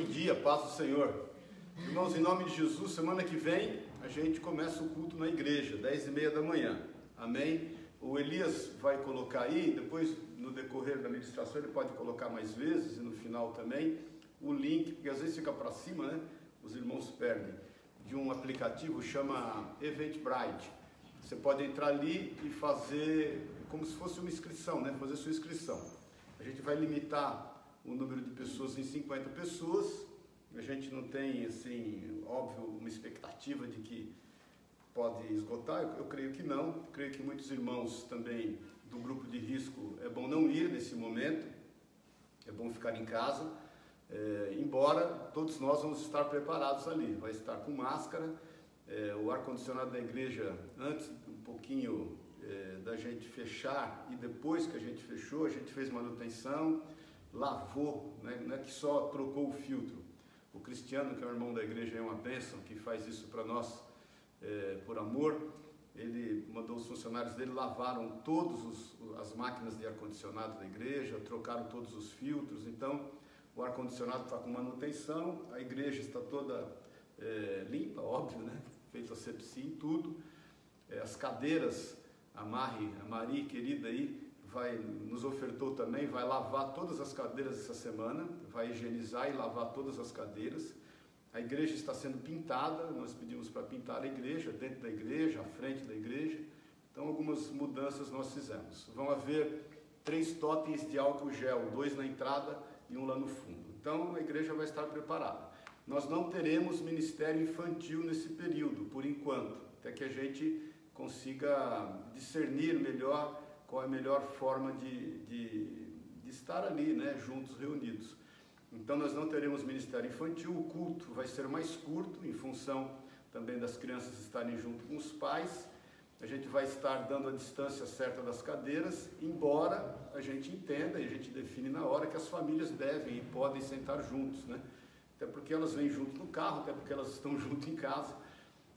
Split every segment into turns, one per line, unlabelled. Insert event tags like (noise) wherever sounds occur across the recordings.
Bom dia, paz do Senhor. Irmãos, em nome de Jesus, semana que vem a gente começa o culto na igreja, 10 e meia da manhã. Amém? O Elias vai colocar aí, depois no decorrer da ministração ele pode colocar mais vezes e no final também o link, porque às vezes fica para cima, né? Os irmãos perdem, de um aplicativo chama Eventbrite. Você pode entrar ali e fazer como se fosse uma inscrição, né? Fazer sua inscrição. A gente vai limitar o número de pessoas em 50 pessoas. A gente não tem, assim, óbvio, uma expectativa de que pode esgotar, eu, eu creio que não. Creio que muitos irmãos também do grupo de risco é bom não ir nesse momento, é bom ficar em casa. É, embora todos nós vamos estar preparados ali, vai estar com máscara, é, o ar-condicionado da igreja, antes um pouquinho é, da gente fechar e depois que a gente fechou, a gente fez manutenção, lavou, né? não é que só trocou o filtro. O Cristiano, que é o irmão da igreja, é uma bênção, que faz isso para nós é, por amor. Ele mandou os funcionários dele lavaram todas as máquinas de ar-condicionado da igreja, trocaram todos os filtros. Então, o ar-condicionado está com manutenção, a igreja está toda é, limpa, óbvio, né? Feito asepsia e tudo. É, as cadeiras, a Mari, a Mari querida aí, vai, nos ofertou também, vai lavar todas as cadeiras essa semana, vai higienizar e lavar todas as cadeiras. A igreja está sendo pintada, nós pedimos para pintar a igreja, dentro da igreja, à frente da igreja. Então, algumas mudanças nós fizemos. Vão haver três totens de álcool gel, dois na entrada e um lá no fundo. Então, a igreja vai estar preparada. Nós não teremos ministério infantil nesse período, por enquanto, até que a gente consiga discernir melhor qual é a melhor forma de, de, de estar ali, né, juntos, reunidos. Então nós não teremos ministério infantil, o culto vai ser mais curto, em função também das crianças estarem junto com os pais. A gente vai estar dando a distância certa das cadeiras, embora a gente entenda e a gente define na hora que as famílias devem e podem sentar juntos, né? Até porque elas vêm junto no carro, até porque elas estão (laughs) junto em casa,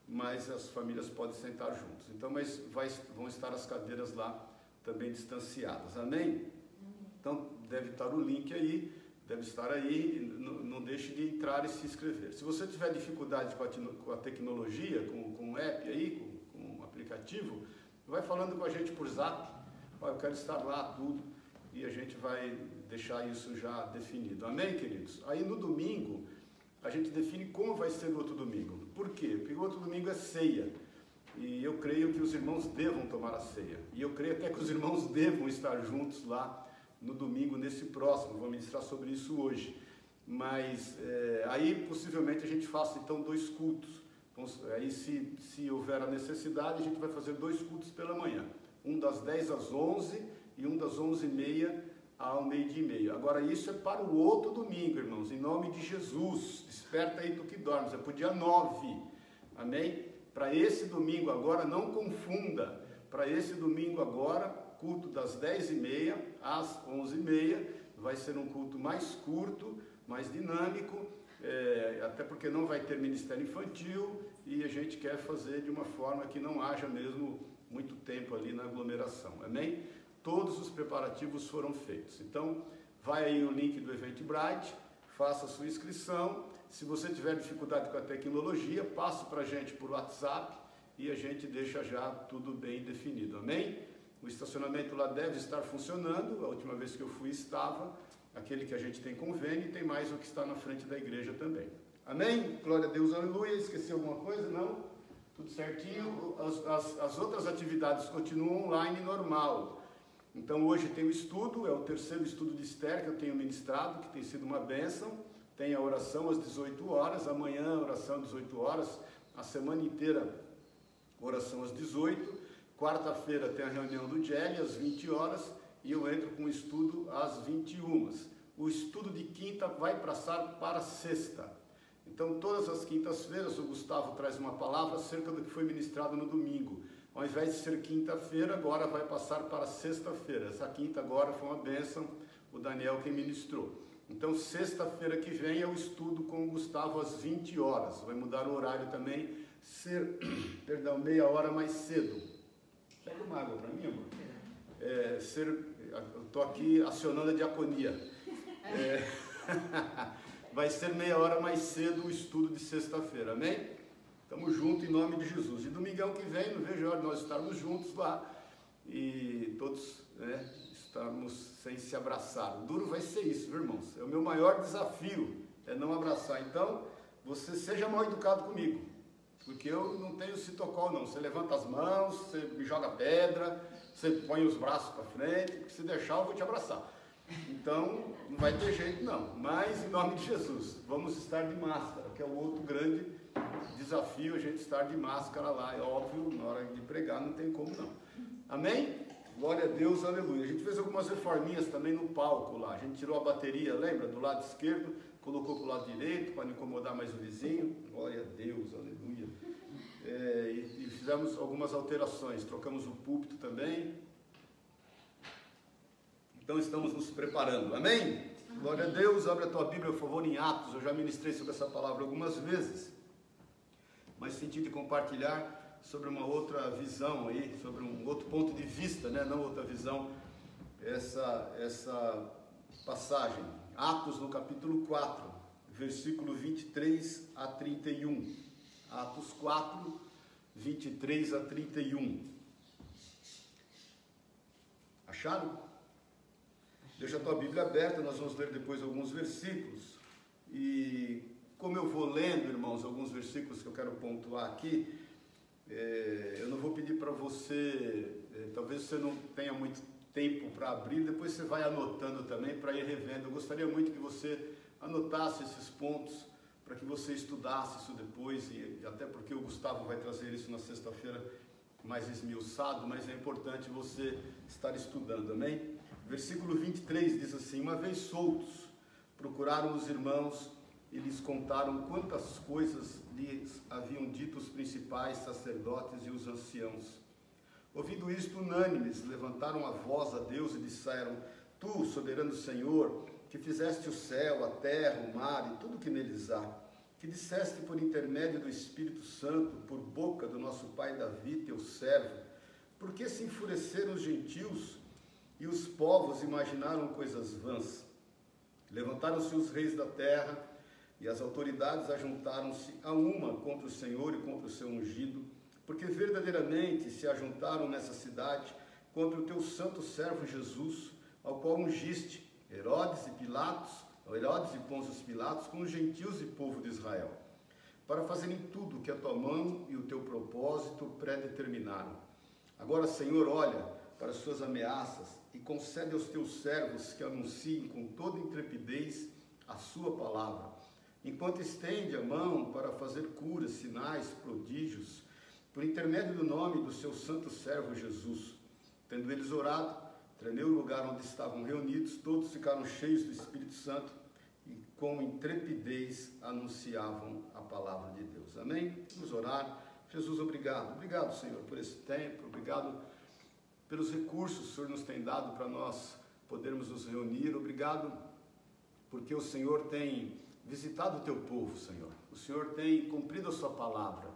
mas as famílias podem sentar juntos. Então, mas vai, vão estar as cadeiras lá também distanciadas. Amém? Então, deve estar o link aí, deve estar aí, não, deixe de entrar e se inscrever. Se você tiver dificuldade com a, tecnologia, com, com o app aí, com, o aplicativo, vai falando com a gente por zap, eu quero estar lá, tudo, e a gente vai deixar isso já definido. Amém, queridos? Aí no domingo, a gente define como vai ser no outro domingo. Por quê? Porque o outro domingo é ceia. E eu creio que os irmãos devam tomar a ceia. E eu creio até que os irmãos (laughs) devam estar juntos lá no domingo, nesse próximo. Vou ministrar sobre isso hoje. Mas é, aí possivelmente a gente faça então dois cultos. Então, aí se, se houver a necessidade, a gente vai fazer dois cultos pela manhã. Um das 10 às 11 e um das 11 e meia ao meio-dia e meio. Agora isso é para o outro domingo, irmãos. Em nome de Jesus. Desperta aí tu que dormes. É para o dia 9. Amém? Para esse domingo agora, não confunda. Para esse domingo agora, culto das 10h30 às 11h30, vai ser um culto mais curto, mais dinâmico, é, até porque não vai ter ministério infantil e a gente quer fazer de uma forma que não haja mesmo muito tempo ali na aglomeração. Amém? Todos os preparativos foram feitos. Então, vai aí o link do Eventbrite, faça a sua inscrição se você tiver dificuldade com a tecnologia, passe para a gente por WhatsApp e a gente deixa já tudo bem definido. Amém? O estacionamento lá deve estar funcionando. A última vez que eu fui estava. Aquele que a gente tem convênio e tem mais o que está na frente da igreja também. Amém? Glória a Deus, aleluia. Esqueci alguma coisa? Não? Tudo certinho. As, as, as outras atividades continuam online normal. Então hoje tem o estudo, é o terceiro estudo de Esther que eu tenho ministrado, que tem sido uma bênção tem a oração às 18 horas, amanhã oração às 18 horas, a semana inteira oração às 18, quarta-feira tem a reunião do GEL às 20 horas e eu entro com o estudo às 21. O estudo de quinta vai passar para sexta. Então, todas as quintas-feiras, o Gustavo traz uma palavra acerca do que foi ministrado no domingo. Ao invés de ser quinta-feira, agora vai passar para sexta-feira. Essa quinta agora foi uma bênção, o Daniel quem ministrou. Então, sexta-feira que vem é o estudo com o Gustavo às 20 horas. Vai mudar o horário também, ser, (coughs) perdão, meia hora mais cedo. Pega uma água para mim, amor. É, ser, eu estou aqui acionando a diaconia. (laughs) É, (laughs) vai ser meia hora mais cedo o estudo de sexta-feira, amém? Estamos juntos em nome de Jesus. E domingão que vem, não vejo a hora de nós estarmos juntos lá e todos né, estarmos sem se abraçar. O duro vai ser isso, viu, irmãos? É o meu maior desafio, é não abraçar. Então, você seja mal educado comigo, porque eu não tenho citocol não. Você levanta as mãos, você me joga pedra, você põe os braços para frente, se deixar eu vou te abraçar. Então, não vai ter jeito não. Mas, em nome de Jesus, vamos estar de máscara, que é o outro grande desafio, a gente estar de máscara lá. É óbvio, na hora de pregar não tem como não. Amém? Glória a Deus, aleluia. A gente fez algumas reforminhas também no palco lá. A gente tirou a bateria, lembra? Do lado esquerdo, colocou para o lado direito para não incomodar mais o vizinho. Glória a Deus, aleluia. É, e, e fizemos algumas alterações. Trocamos o púlpito também. Então estamos nos preparando. Amém? Glória a Deus. Abre a tua Bíblia, por favor, em Atos. Eu já ministrei sobre essa palavra algumas vezes. Mas senti de compartilhar sobre uma outra visão aí, sobre um outro ponto de vista, né? não outra visão, essa, essa passagem. Atos no capítulo 4, versículo 23 a 31. Atos 4, 23 a 31. Acharam? Deixa a tua Bíblia aberta, nós vamos ler depois alguns versículos. E como eu vou lendo, irmãos, alguns versículos que eu quero pontuar aqui, é, eu não vou pedir para você, é, talvez você não tenha muito tempo para abrir, depois você vai anotando também para ir revendo. Eu gostaria muito que você anotasse esses pontos para que você estudasse isso depois, e até porque o Gustavo vai trazer isso na sexta-feira mais esmiuçado, mas é importante você estar estudando, amém? Versículo 23 diz assim: Uma vez soltos, procuraram os irmãos e lhes contaram quantas coisas lhes haviam dito os principais sacerdotes e os anciãos. Ouvindo isto, unânimes, levantaram a voz a Deus e disseram: Tu, soberano Senhor, que fizeste o céu, a terra, o mar e tudo que neles há, que disseste por intermédio do Espírito Santo, por boca do nosso pai Davi, teu servo, por que se enfureceram os gentios e os povos imaginaram coisas vãs? Levantaram-se os reis da terra e as autoridades ajuntaram-se a uma contra o Senhor e contra o seu ungido, porque verdadeiramente se ajuntaram nessa cidade contra o teu santo servo Jesus, ao qual ungiste Herodes e Pilatos, Herodes e Pôncio Pilatos, com os gentios e povo de Israel, para fazerem tudo o que a tua mão e o teu propósito predeterminaram. Agora, Senhor, olha para as suas ameaças e concede aos teus servos que anunciem com toda intrepidez a sua palavra enquanto estende a mão para fazer curas, sinais, prodígios, por intermédio do nome do seu santo servo Jesus. Tendo eles orado, tremeu o lugar onde estavam reunidos, todos ficaram cheios do Espírito Santo e com intrepidez anunciavam a palavra de Deus. Amém? Vamos orar. Jesus, obrigado. Obrigado, Senhor, por esse tempo. Obrigado pelos recursos que o Senhor nos tem dado para nós podermos nos reunir. Obrigado porque o Senhor tem visitado o teu povo, Senhor. O Senhor tem cumprido a sua palavra,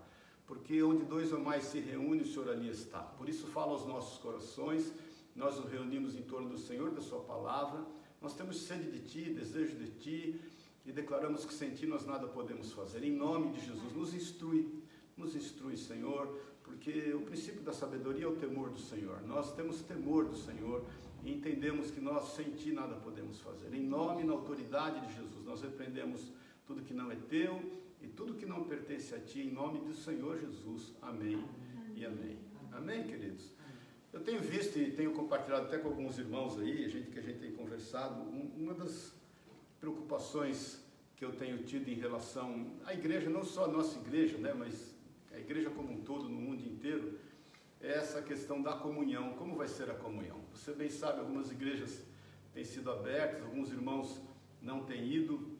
porque onde dois ou mais se reúnem, o Senhor ali está. Por isso fala aos nossos corações, nós nos reunimos em torno do Senhor, da sua palavra. Nós temos sede de ti, desejo de ti, e declaramos que sem ti nós nada podemos fazer. Em nome de Jesus, nos instrui, nos instrui, Senhor, porque o princípio da sabedoria é o temor do Senhor. Nós temos temor do Senhor e entendemos que nós sem Ti nada podemos fazer. Em nome e na autoridade de Jesus, nós repreendemos tudo que não é Teu e tudo que não pertence a Ti, em nome do Senhor Jesus. Amém e amém. Amém, queridos? Eu tenho visto e tenho compartilhado até com alguns irmãos aí, gente que a gente tem conversado, uma das preocupações que eu tenho tido em relação à igreja, não só a nossa igreja, né, mas a igreja como um todo no mundo inteiro, essa questão da comunhão. Como vai ser a comunhão? Você bem sabe, algumas igrejas têm sido abertas, alguns irmãos não têm ido,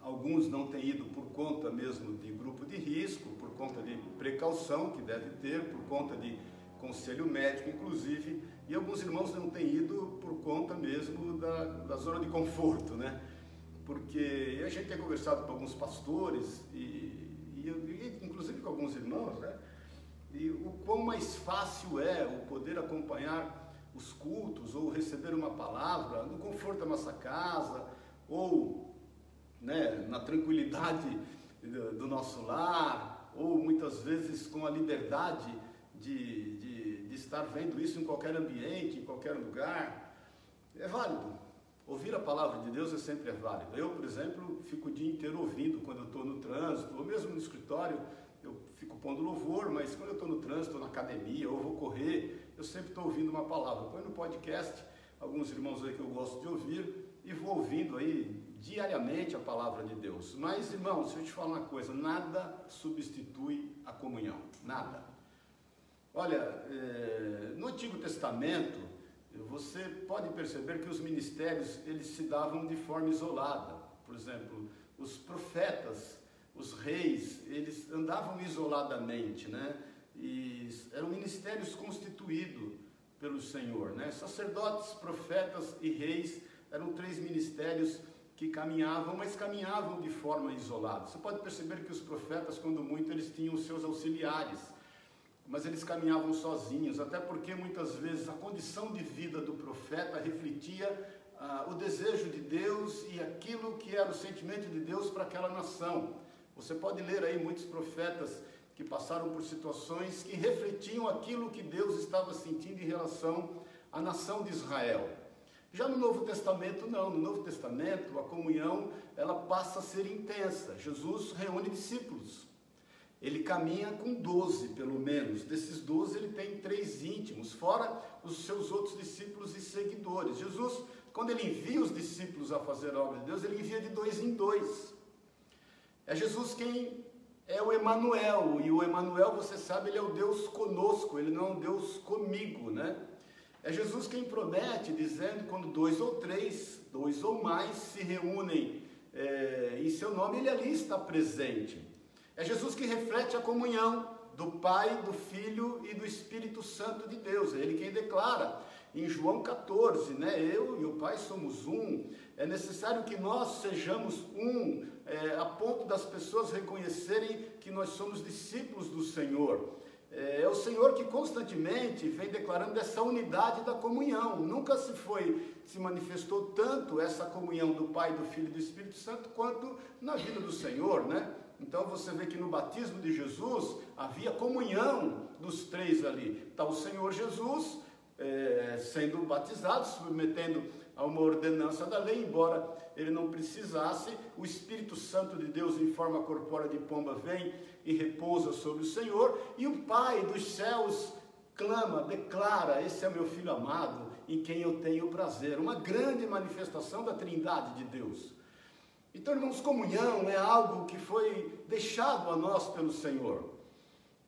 alguns não têm ido por conta mesmo de grupo de risco, por conta de precaução que deve ter, por conta de conselho médico, inclusive, e alguns irmãos não têm ido por conta mesmo da, da zona de conforto, né? Porque a gente tem conversado com alguns pastores e, e, e inclusive com alguns irmãos, né? E o quão mais fácil é o poder acompanhar os cultos ou receber uma palavra no conforto da nossa casa ou né, na tranquilidade do, nosso lar, ou muitas vezes com a liberdade de, de, de estar vendo isso em qualquer ambiente, em qualquer lugar. É válido. Ouvir a palavra de Deus é sempre válido. Eu, por exemplo, fico o dia inteiro ouvindo quando eu estou no trânsito, ou mesmo no escritório, eu fico pondo louvor, mas quando eu estou no trânsito, na academia, ou vou correr, eu sempre estou ouvindo uma palavra. Põe no podcast, alguns irmãos aí que eu gosto de ouvir, e vou ouvindo aí diariamente a palavra de Deus. Mas, irmãos, se eu te falar uma coisa, nada substitui a comunhão, nada. Olha, é, no Antigo Testamento, você pode perceber que os ministérios eles se davam de forma isolada. Por exemplo, os profetas, os reis, eles andavam isoladamente, né? E eram ministérios constituídos pelo Senhor, né? Sacerdotes, profetas e reis eram três ministérios que caminhavam, mas caminhavam de forma isolada. Você pode perceber que os profetas, quando muito, eles tinham seus auxiliares, mas eles caminhavam sozinhos, até porque muitas vezes a condição de vida do profeta refletia ah, o desejo de Deus e aquilo que era o sentimento de Deus para aquela nação. Você pode ler aí muitos profetas que passaram por situações que refletiam aquilo que Deus estava sentindo em relação à nação de Israel. Já no Novo Testamento, não. No Novo Testamento, a comunhão ela passa a ser intensa. Jesus reúne discípulos. Ele caminha com doze, pelo menos. Desses doze, ele tem três íntimos, fora os seus outros discípulos e seguidores. Jesus, quando ele envia os discípulos a fazer a obra de Deus, ele envia de dois em dois. É Jesus quem é o Emanuel, e o Emanuel, você sabe, ele é o Deus conosco, ele não é um Deus comigo, né? É Jesus quem promete, dizendo: quando dois ou três, dois ou mais se reúnem é, em seu nome, ele ali está presente. É Jesus que reflete a comunhão do Pai, do Filho e do Espírito Santo de Deus. É ele quem declara em João 14, né? Eu e o Pai somos um. É necessário que nós sejamos um, é, a ponto das pessoas reconhecerem que nós somos discípulos do Senhor. É, é o Senhor que constantemente vem declarando essa unidade da comunhão. Nunca se foi, se manifestou tanto essa comunhão do Pai, do Filho e do Espírito Santo quanto na vida do Senhor, né? Então você vê que no batismo de Jesus havia comunhão dos três ali. Está o Senhor Jesus é, sendo batizado, submetendo a uma ordenança da lei, embora ele não precisasse, o Espírito Santo de Deus em forma corpórea de pomba vem e repousa sobre o Senhor, e o Pai dos céus clama, declara: Esse é meu filho amado, em quem eu tenho prazer. Uma grande manifestação da Trindade de Deus. Então, irmãos, comunhão é algo que foi deixado a nós pelo Senhor.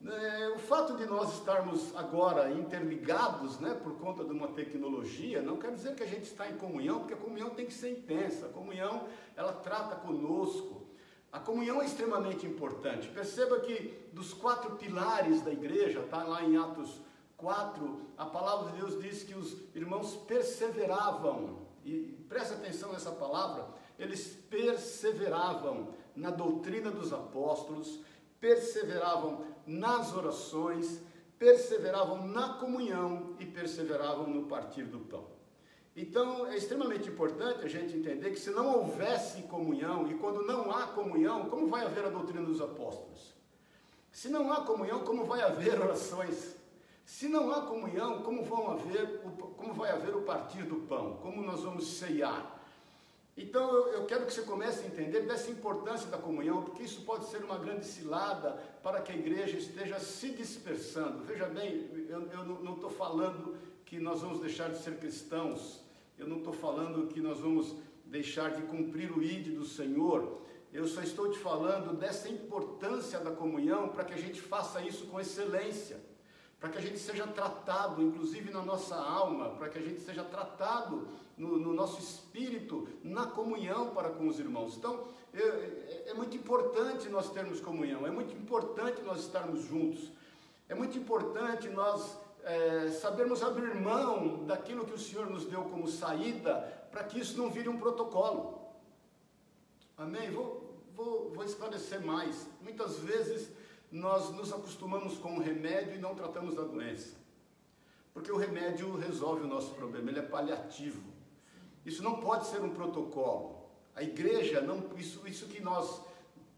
É, o fato de nós estarmos agora interligados, né, por conta de uma tecnologia, não quer dizer que a gente está em comunhão, porque a comunhão tem que ser intensa. A comunhão, ela trata conosco. A comunhão é extremamente importante. Perceba que dos quatro pilares da igreja, está lá em Atos 4, a palavra de Deus diz que os irmãos perseveravam. E preste atenção nessa palavra, eles perseveravam na doutrina dos apóstolos, perseveravam nas orações, perseveravam na comunhão e perseveravam no partir do pão. Então é extremamente importante a gente entender que se não houvesse comunhão, e quando não há comunhão, como vai haver a doutrina dos apóstolos? Se não há comunhão, como vai haver (laughs) orações? Se não há comunhão, como, vão haver, como vai haver o partir do pão? Como nós vamos ceiar? Então eu, eu, quero que você comece a entender dessa importância da comunhão, porque isso pode ser uma grande cilada para que a igreja esteja se dispersando. Veja bem, eu, eu não estou falando que nós vamos deixar de ser cristãos, eu não estou falando que nós vamos deixar de cumprir o ID do Senhor, eu só estou te falando dessa importância da comunhão para que a gente faça isso com excelência para que a gente seja tratado, inclusive na nossa alma, para que a gente seja tratado no, no nosso espírito, na comunhão para com os irmãos. Então, é, é muito importante nós termos comunhão, é muito importante nós estarmos juntos, é muito importante nós é, sabermos abrir mão daquilo que o Senhor nos deu como saída, para que isso não vire um protocolo. Amém? Vou, vou, vou esclarecer mais. Muitas vezes nós nos acostumamos com o remédio e não tratamos da doença. Porque o remédio resolve o nosso problema, ele é paliativo. Isso não pode ser um protocolo. A igreja, não, isso, isso que nós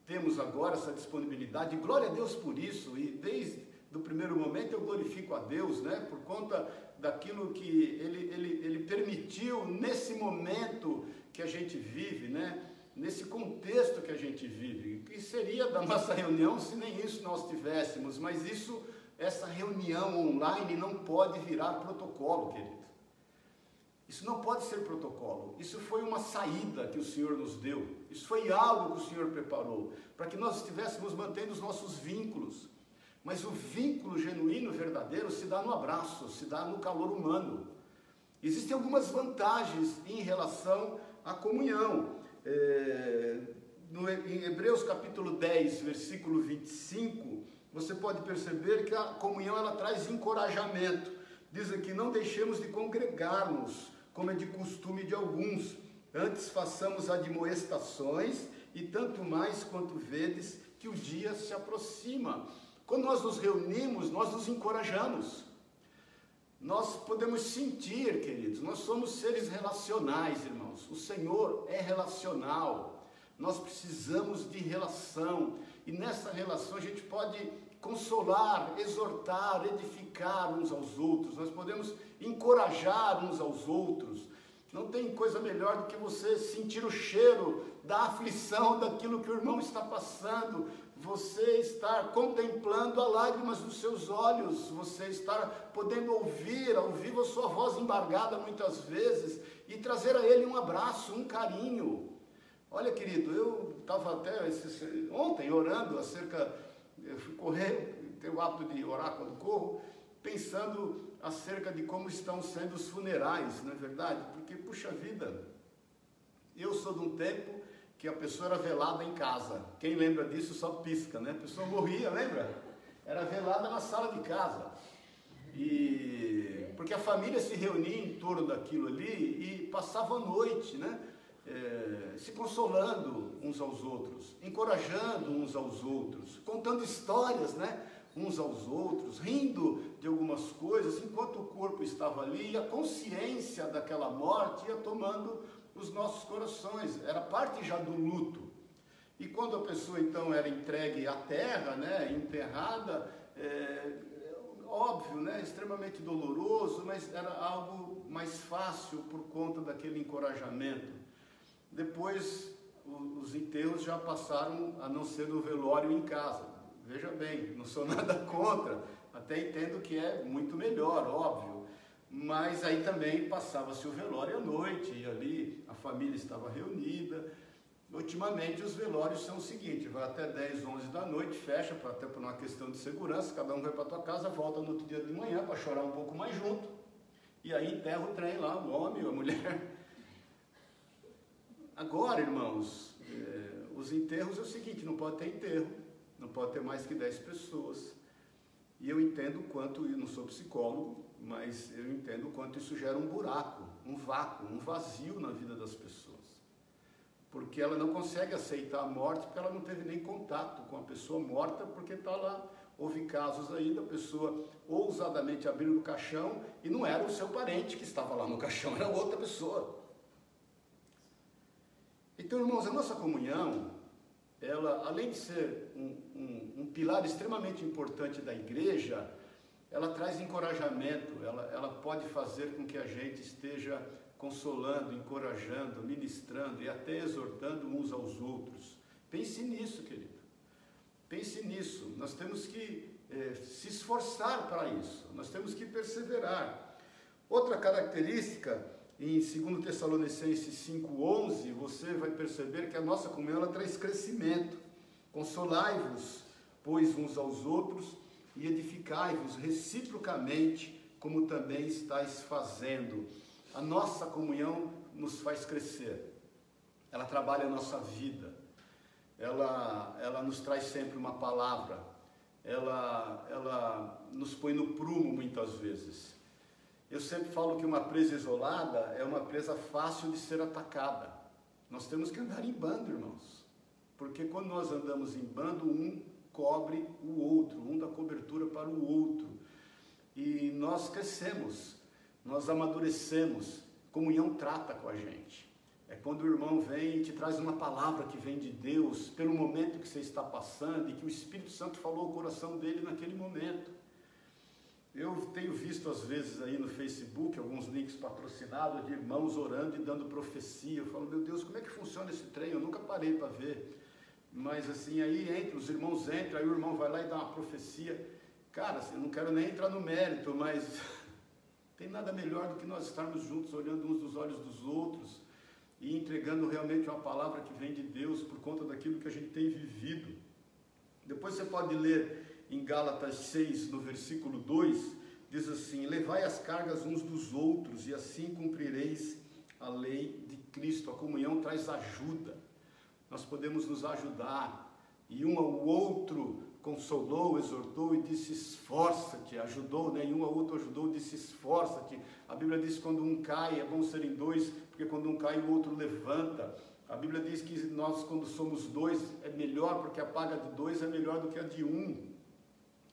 temos agora, essa disponibilidade, glória a Deus por isso, e desde o primeiro momento eu glorifico a Deus, né, por conta daquilo que Ele, ele, ele permitiu nesse momento que a gente vive, né, nesse contexto que a gente vive, que seria da nossa reunião se nem isso nós tivéssemos, mas isso, essa reunião online não pode virar protocolo, querido. Isso não pode ser protocolo. Isso foi uma saída que o Senhor nos deu. Isso foi algo que o Senhor preparou para que nós estivéssemos mantendo os nossos vínculos. Mas o vínculo genuíno, verdadeiro, se dá no abraço, se dá no calor humano. Existem algumas vantagens em relação à comunhão. É, no, em Hebreus capítulo 10, versículo 25, você pode perceber que a comunhão ela traz encorajamento. Diz aqui: não deixemos de congregar-nos como é de costume de alguns. Antes façamos admoestações, e tanto mais quanto vedes que o dia se aproxima. Quando nós nos reunimos, nós nos encorajamos. Nós podemos sentir, queridos, nós somos seres relacionais, irmãos. O Senhor é relacional. Nós precisamos de relação. E nessa relação a gente pode consolar, exortar, edificar uns aos outros, nós podemos encorajar uns aos outros. Não tem coisa melhor do que você sentir o cheiro da aflição daquilo que o irmão está passando, você estar contemplando as lágrimas dos seus olhos, você estar podendo ouvir, ouvir a sua voz embargada muitas vezes e trazer a ele um abraço, um carinho. Olha, querido, eu estava até ontem orando acerca fui correr, tenho o hábito de orar quando corro, pensando acerca de como estão sendo os funerais, não é verdade? Porque, puxa vida, eu sou de um tempo que a pessoa era velada em casa. Quem lembra disso só pisca, né? A pessoa morria, lembra? Era velada na sala de casa. E porque a família se reunia em torno daquilo ali e passava a noite, né? É, se consolando uns aos outros, encorajando uns aos outros, contando histórias, né? Uns aos outros, rindo de algumas coisas, enquanto o corpo estava ali, a consciência daquela morte ia tomando os nossos corações, era parte já do luto. E quando a pessoa então era entregue à terra, né, enterrada, é, óbvio, né, extremamente doloroso, mas era algo mais fácil por conta daquele encorajamento. Depois, os enterros já passaram a não ser no velório em casa. Veja bem, (laughs) não sou nada contra, até entendo que é muito melhor, óbvio. Mas aí também passava-se o velório à noite, e ali a família estava reunida. Ultimamente os velórios são o seguinte, vai até 10, 11 da noite, fecha, até por uma questão de segurança, cada um vai para a tua casa, volta no outro dia de manhã para chorar um pouco mais junto, e aí enterra o trem lá, o homem, a mulher, Agora, irmãos, é, os enterros é o seguinte, não pode ter enterro, não pode ter mais que 10 pessoas. E eu entendo quanto, eu não sou psicólogo, mas eu entendo quanto isso gera um buraco, um vácuo, um vazio na vida das pessoas. Porque ela não consegue aceitar a morte porque ela não teve nem contato com a pessoa morta, porque está lá. Houve casos aí da pessoa ousadamente abrir o caixão e não era o seu parente que estava lá no caixão, era outra pessoa. Então, irmãos, a nossa comunhão, ela, além de ser um, um, um pilar extremamente importante da igreja, ela traz encorajamento, ela, ela pode fazer com que a gente esteja consolando, encorajando, ministrando e até exortando uns aos outros. Pense nisso, querido. Pense nisso. Nós temos que é, se esforçar para isso. Nós temos que perseverar. Outra característica em 2 Tessalonicenses 5,11, você vai perceber que a nossa comunhão traz crescimento. Consolai-vos, pois, uns aos outros, e edificai-vos reciprocamente, como também estáis fazendo. A nossa comunhão nos faz crescer, ela trabalha a nossa vida, ela, ela nos traz sempre uma palavra, ela, ela nos põe no prumo muitas vezes. Eu sempre falo que uma presa isolada é uma presa fácil de ser atacada. Nós temos que andar em bando, irmãos. Porque quando nós andamos em bando, um cobre o outro, um dá cobertura para o outro. E nós crescemos, nós amadurecemos. Comunhão trata com a gente. É quando o irmão vem e te traz uma palavra que vem de Deus, pelo momento que você está passando e que o Espírito Santo falou ao coração dele naquele momento. Eu tenho visto às vezes aí no Facebook alguns links patrocinados de irmãos orando e dando profecia. Eu falo, meu Deus, como é que funciona esse trem? Eu nunca parei para ver. Mas assim, aí entra, os irmãos entram, aí o irmão vai lá e dá uma profecia. Cara, assim, eu não quero nem entrar no mérito, mas (laughs) tem nada melhor do que nós estarmos juntos, olhando uns dos olhos dos outros e entregando realmente uma palavra que vem de Deus por conta daquilo que a gente tem vivido. Depois você pode ler em Gálatas 6, no versículo 2, diz assim: Levai as cargas uns dos outros, e assim cumprireis a lei de Cristo. A comunhão traz ajuda, nós podemos nos ajudar, e um ao outro consolou, exortou e disse: esforça-te, ajudou, né? E um ao outro ajudou, disse: esforça-te. A Bíblia diz: quando um cai, é bom serem dois, porque quando um cai, o outro levanta. A Bíblia diz que nós, quando somos dois, é melhor, porque a paga de dois é melhor do que a de um.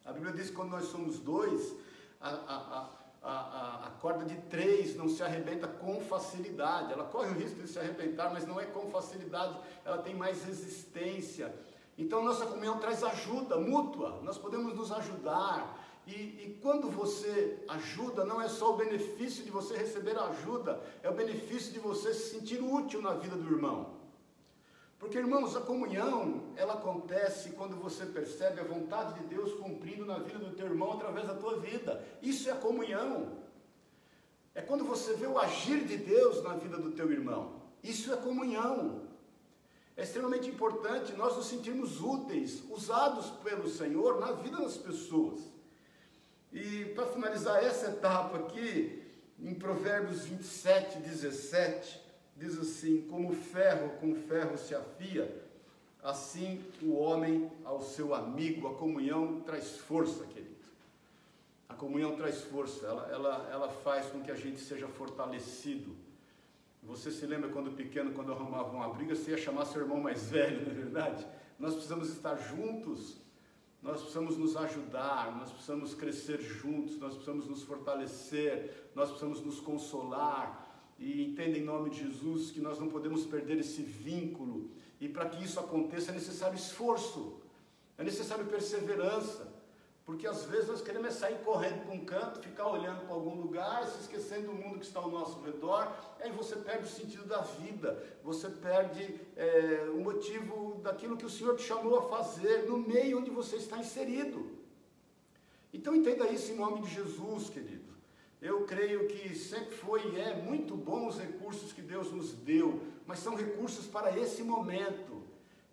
A Bíblia diz que quando nós somos dois, a, a, a, a, corda de três não se arrebenta com facilidade. Ela corre o risco de se arrebentar, mas não é com facilidade, ela tem mais resistência. Então, nossa comunhão traz ajuda mútua, nós podemos nos ajudar. E, e, quando você ajuda, não é só o benefício de você receber ajuda, é o benefício de você se sentir útil na vida do irmão. Porque, irmãos, a comunhão, ela acontece quando você percebe a vontade de Deus cumprindo na vida do teu irmão através da tua vida. Isso é comunhão. É quando você vê o agir de Deus na vida do teu irmão. Isso é comunhão. É extremamente importante nós nos sentirmos úteis, usados pelo Senhor na vida das pessoas. E para finalizar essa etapa aqui, em Provérbios 27, 17, diz assim: Como ferro com ferro se afia, assim o homem ao seu amigo. A comunhão traz força, querido. A comunhão traz força, ela, ela, ela faz com que a gente seja fortalecido. Você se lembra quando pequeno, quando arrumava uma briga, você ia chamar seu irmão mais velho, (laughs) não é verdade? Nós precisamos estar juntos, nós precisamos nos ajudar, nós precisamos crescer juntos, nós precisamos nos fortalecer, nós precisamos nos consolar, e entenda em nome de Jesus que nós não podemos perder esse vínculo. E para que isso aconteça é necessário esforço, é necessário perseverança. Porque às vezes nós queremos é sair correndo para um canto, ficar olhando para algum lugar, se esquecendo do mundo que está ao nosso redor, aí você perde o sentido da vida, você perde é, o motivo daquilo que o Senhor te chamou a fazer no meio onde você está inserido. Então entenda isso em nome de Jesus, querido. Eu creio que sempre foi e é muito bom os recursos que Deus nos deu, mas são recursos para esse momento.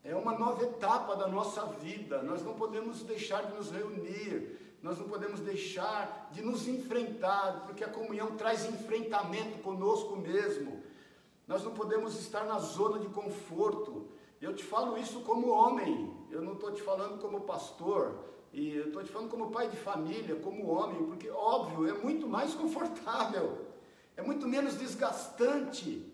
É uma nova etapa da nossa vida. Nós não podemos deixar de nos reunir, nós não podemos deixar de nos enfrentar, porque a comunhão traz enfrentamento conosco mesmo. Nós não podemos estar na zona de conforto. Eu te falo isso como homem, eu não estou te falando como pastor. E eu estou te falando como pai de família, como homem, porque, óbvio, é muito mais confortável, é muito menos desgastante,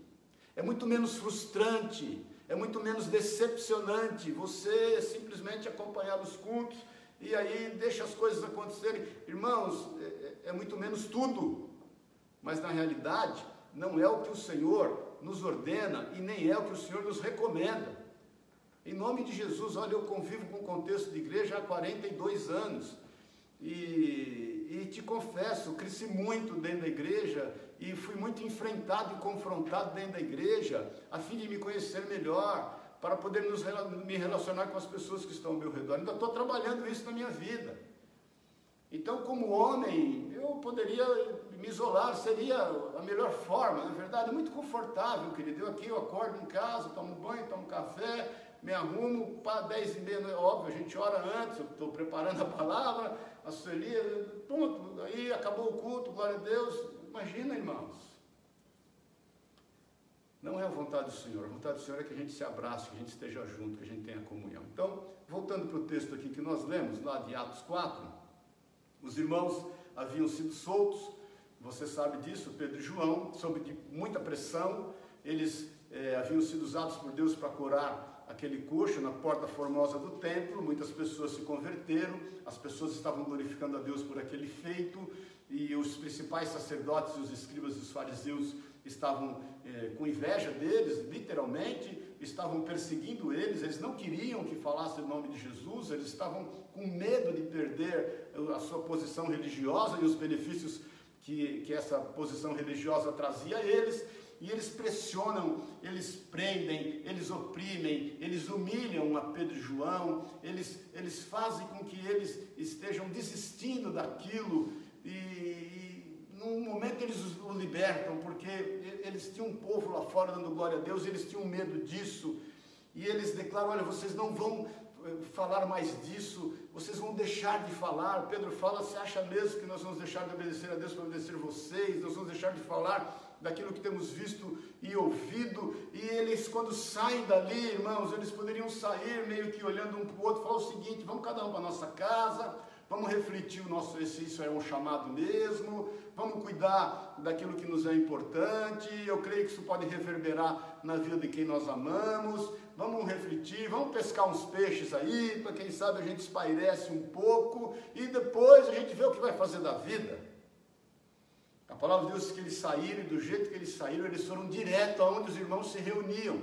é muito menos frustrante, é muito menos decepcionante você simplesmente acompanhar os cultos e aí deixa as coisas acontecerem. Irmãos, é, é, é muito menos tudo, mas na realidade não é o que o Senhor nos ordena e nem é o que o Senhor nos recomenda. Em nome de Jesus, olha, eu convivo com o contexto de igreja há 42 anos. E, e te confesso, cresci muito dentro da igreja e fui muito enfrentado e confrontado dentro da igreja, a fim de me conhecer melhor, para poder nos, me relacionar com as pessoas que estão ao meu redor. Ainda estou trabalhando isso na minha vida. Então, como homem, eu poderia me isolar, seria a melhor forma, na verdade, é muito confortável, querido. Eu aqui, eu acordo em casa, tomo banho, tomo café, me arrumo para 10 e meia, óbvio, a gente ora antes, eu estou preparando a palavra, a Sueli, ponto, aí acabou o culto, glória a Deus. Imagina, irmãos. Não é a vontade do Senhor, a vontade do Senhor é que a gente se abrace, que a gente esteja junto, que a gente tenha comunhão. Então, voltando para o texto aqui que nós lemos, lá de Atos 4, os irmãos haviam sido soltos, você sabe disso, Pedro e João, sob muita pressão, eles é, haviam sido usados por Deus para curar aquele coxo na porta formosa do templo, muitas pessoas se converteram, as pessoas estavam glorificando a Deus por aquele feito, e os principais sacerdotes, os escribas e os fariseus estavam é, com inveja deles, literalmente, estavam perseguindo eles, eles não queriam que falasse o nome de Jesus, eles estavam com medo de perder a sua posição religiosa e os benefícios que, que essa posição religiosa trazia a eles, e eles pressionam, eles prendem, eles oprimem, eles humilham a Pedro e João, eles, eles fazem com que eles estejam desistindo daquilo e, e num momento eles o libertam, porque eles tinham um povo lá fora dando glória a Deus, eles tinham medo disso, e eles declaram: olha, vocês não vão eh, falar mais disso, vocês vão deixar de falar. Pedro fala: você acha mesmo que nós vamos deixar de obedecer a Deus para obedecer vocês? Nós vamos deixar de falar daquilo que temos visto e ouvido, e eles, quando saem dali, irmãos, eles poderiam sair meio que olhando um para o outro, falar o seguinte: vamos cada um para a nossa casa, vamos refletir o nosso, se isso é um chamado mesmo, vamos cuidar daquilo que nos é importante, eu creio que isso pode reverberar na vida de quem nós amamos, vamos refletir, vamos pescar uns peixes aí, para quem sabe a gente espairece um pouco, e depois a gente vê o que vai fazer da vida. A palavra de Deus diz que eles saíram, e do jeito que eles saíram, eles foram direto aonde os irmãos se reuniam.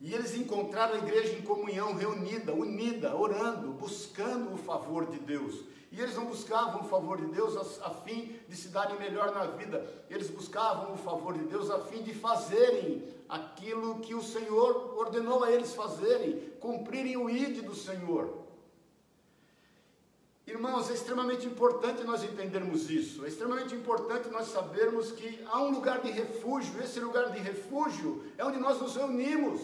E eles encontraram a igreja em comunhão, reunida, unida, orando, buscando o favor de Deus. E eles não buscavam o favor de Deus a, a, fim de se darem melhor na vida, eles buscavam o favor de Deus a fim de fazerem aquilo que o Senhor ordenou a eles fazerem, cumprirem o ide do Senhor. Irmãos, é extremamente importante nós entendermos isso. É extremamente importante nós sabermos que há um lugar de refúgio. Esse lugar de refúgio é onde nós nos reunimos.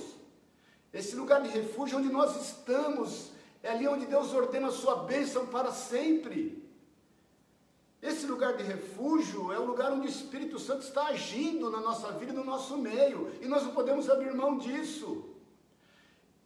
Esse lugar de refúgio é onde nós estamos. É ali onde Deus ordena a sua bênção para sempre. Esse lugar de refúgio é o lugar onde o Espírito Santo está agindo na nossa vida no nosso meio. E nós não podemos abrir mão disso.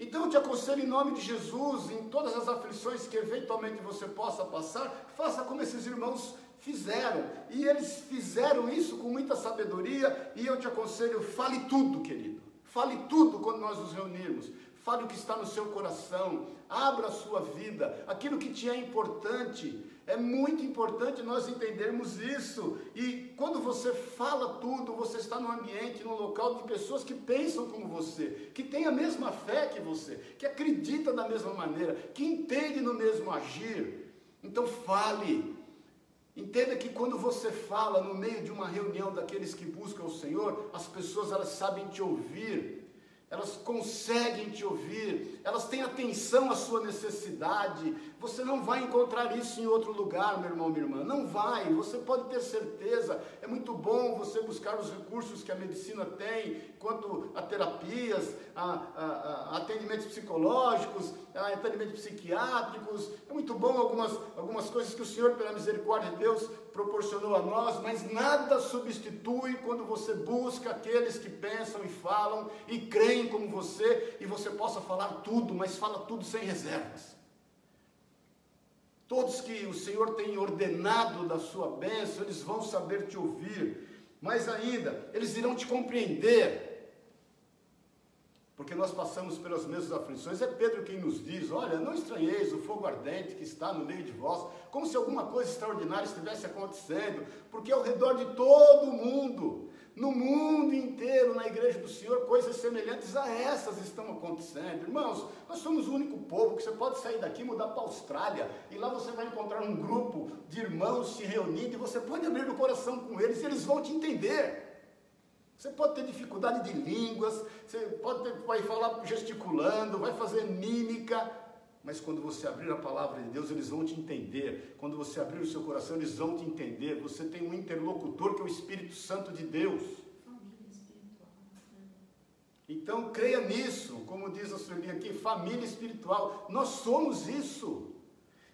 Então eu te aconselho em nome de Jesus, em todas as aflições que eventualmente você possa passar, faça como esses irmãos fizeram. E eles fizeram isso com muita sabedoria, e eu te aconselho, fale tudo, querido. Fale tudo quando nós nos reunirmos. Fale o que está no seu coração, abra a sua vida, aquilo que te é importante. É muito importante nós entendermos isso. E quando você fala tudo, você está no ambiente, no local de pessoas que pensam como você, que têm a mesma fé que você, que acredita da mesma maneira, que entende no mesmo agir. Então fale. Entenda que quando você fala no meio de uma reunião daqueles que buscam o Senhor, as pessoas elas sabem te ouvir elas conseguem te ouvir, elas têm atenção à sua necessidade. Você não vai encontrar isso em outro lugar, meu irmão, minha irmã. Não vai, você pode ter certeza. É muito bom você buscar os recursos que a medicina tem, quanto a terapias, a, a, a atendimentos psicológicos, a atendimentos psiquiátricos. É muito bom algumas, algumas coisas que o Senhor, pela misericórdia de Deus, proporcionou a nós, mas nada substitui quando você busca aqueles que pensam e falam e creem como você e você possa falar tudo, mas fala tudo sem reservas. Todos que o Senhor tem ordenado da sua bênção, eles vão saber te ouvir, mas ainda, eles irão te compreender porque nós passamos pelas mesmas aflições. É Pedro quem nos diz: Olha, não estranheis o fogo ardente que está no meio de vós, como se alguma coisa extraordinária estivesse acontecendo, porque ao redor de todo mundo, no mundo inteiro, na igreja do Senhor, coisas semelhantes a essas estão acontecendo. Irmãos, nós somos o único povo que você pode sair daqui e mudar para a Austrália, e lá você vai encontrar um grupo de irmãos se reunindo, e você pode abrir o coração com eles, e eles vão te entender. Você pode ter dificuldade de línguas, você pode ter, vai falar gesticulando, vai fazer mímica, mas quando você abrir a palavra de Deus, eles vão te entender. Quando você abrir o seu coração, eles vão te entender. Você tem um interlocutor que é o Espírito Santo de Deus. Então creia nisso, como diz a Sueli aqui, família espiritual. Nós somos isso.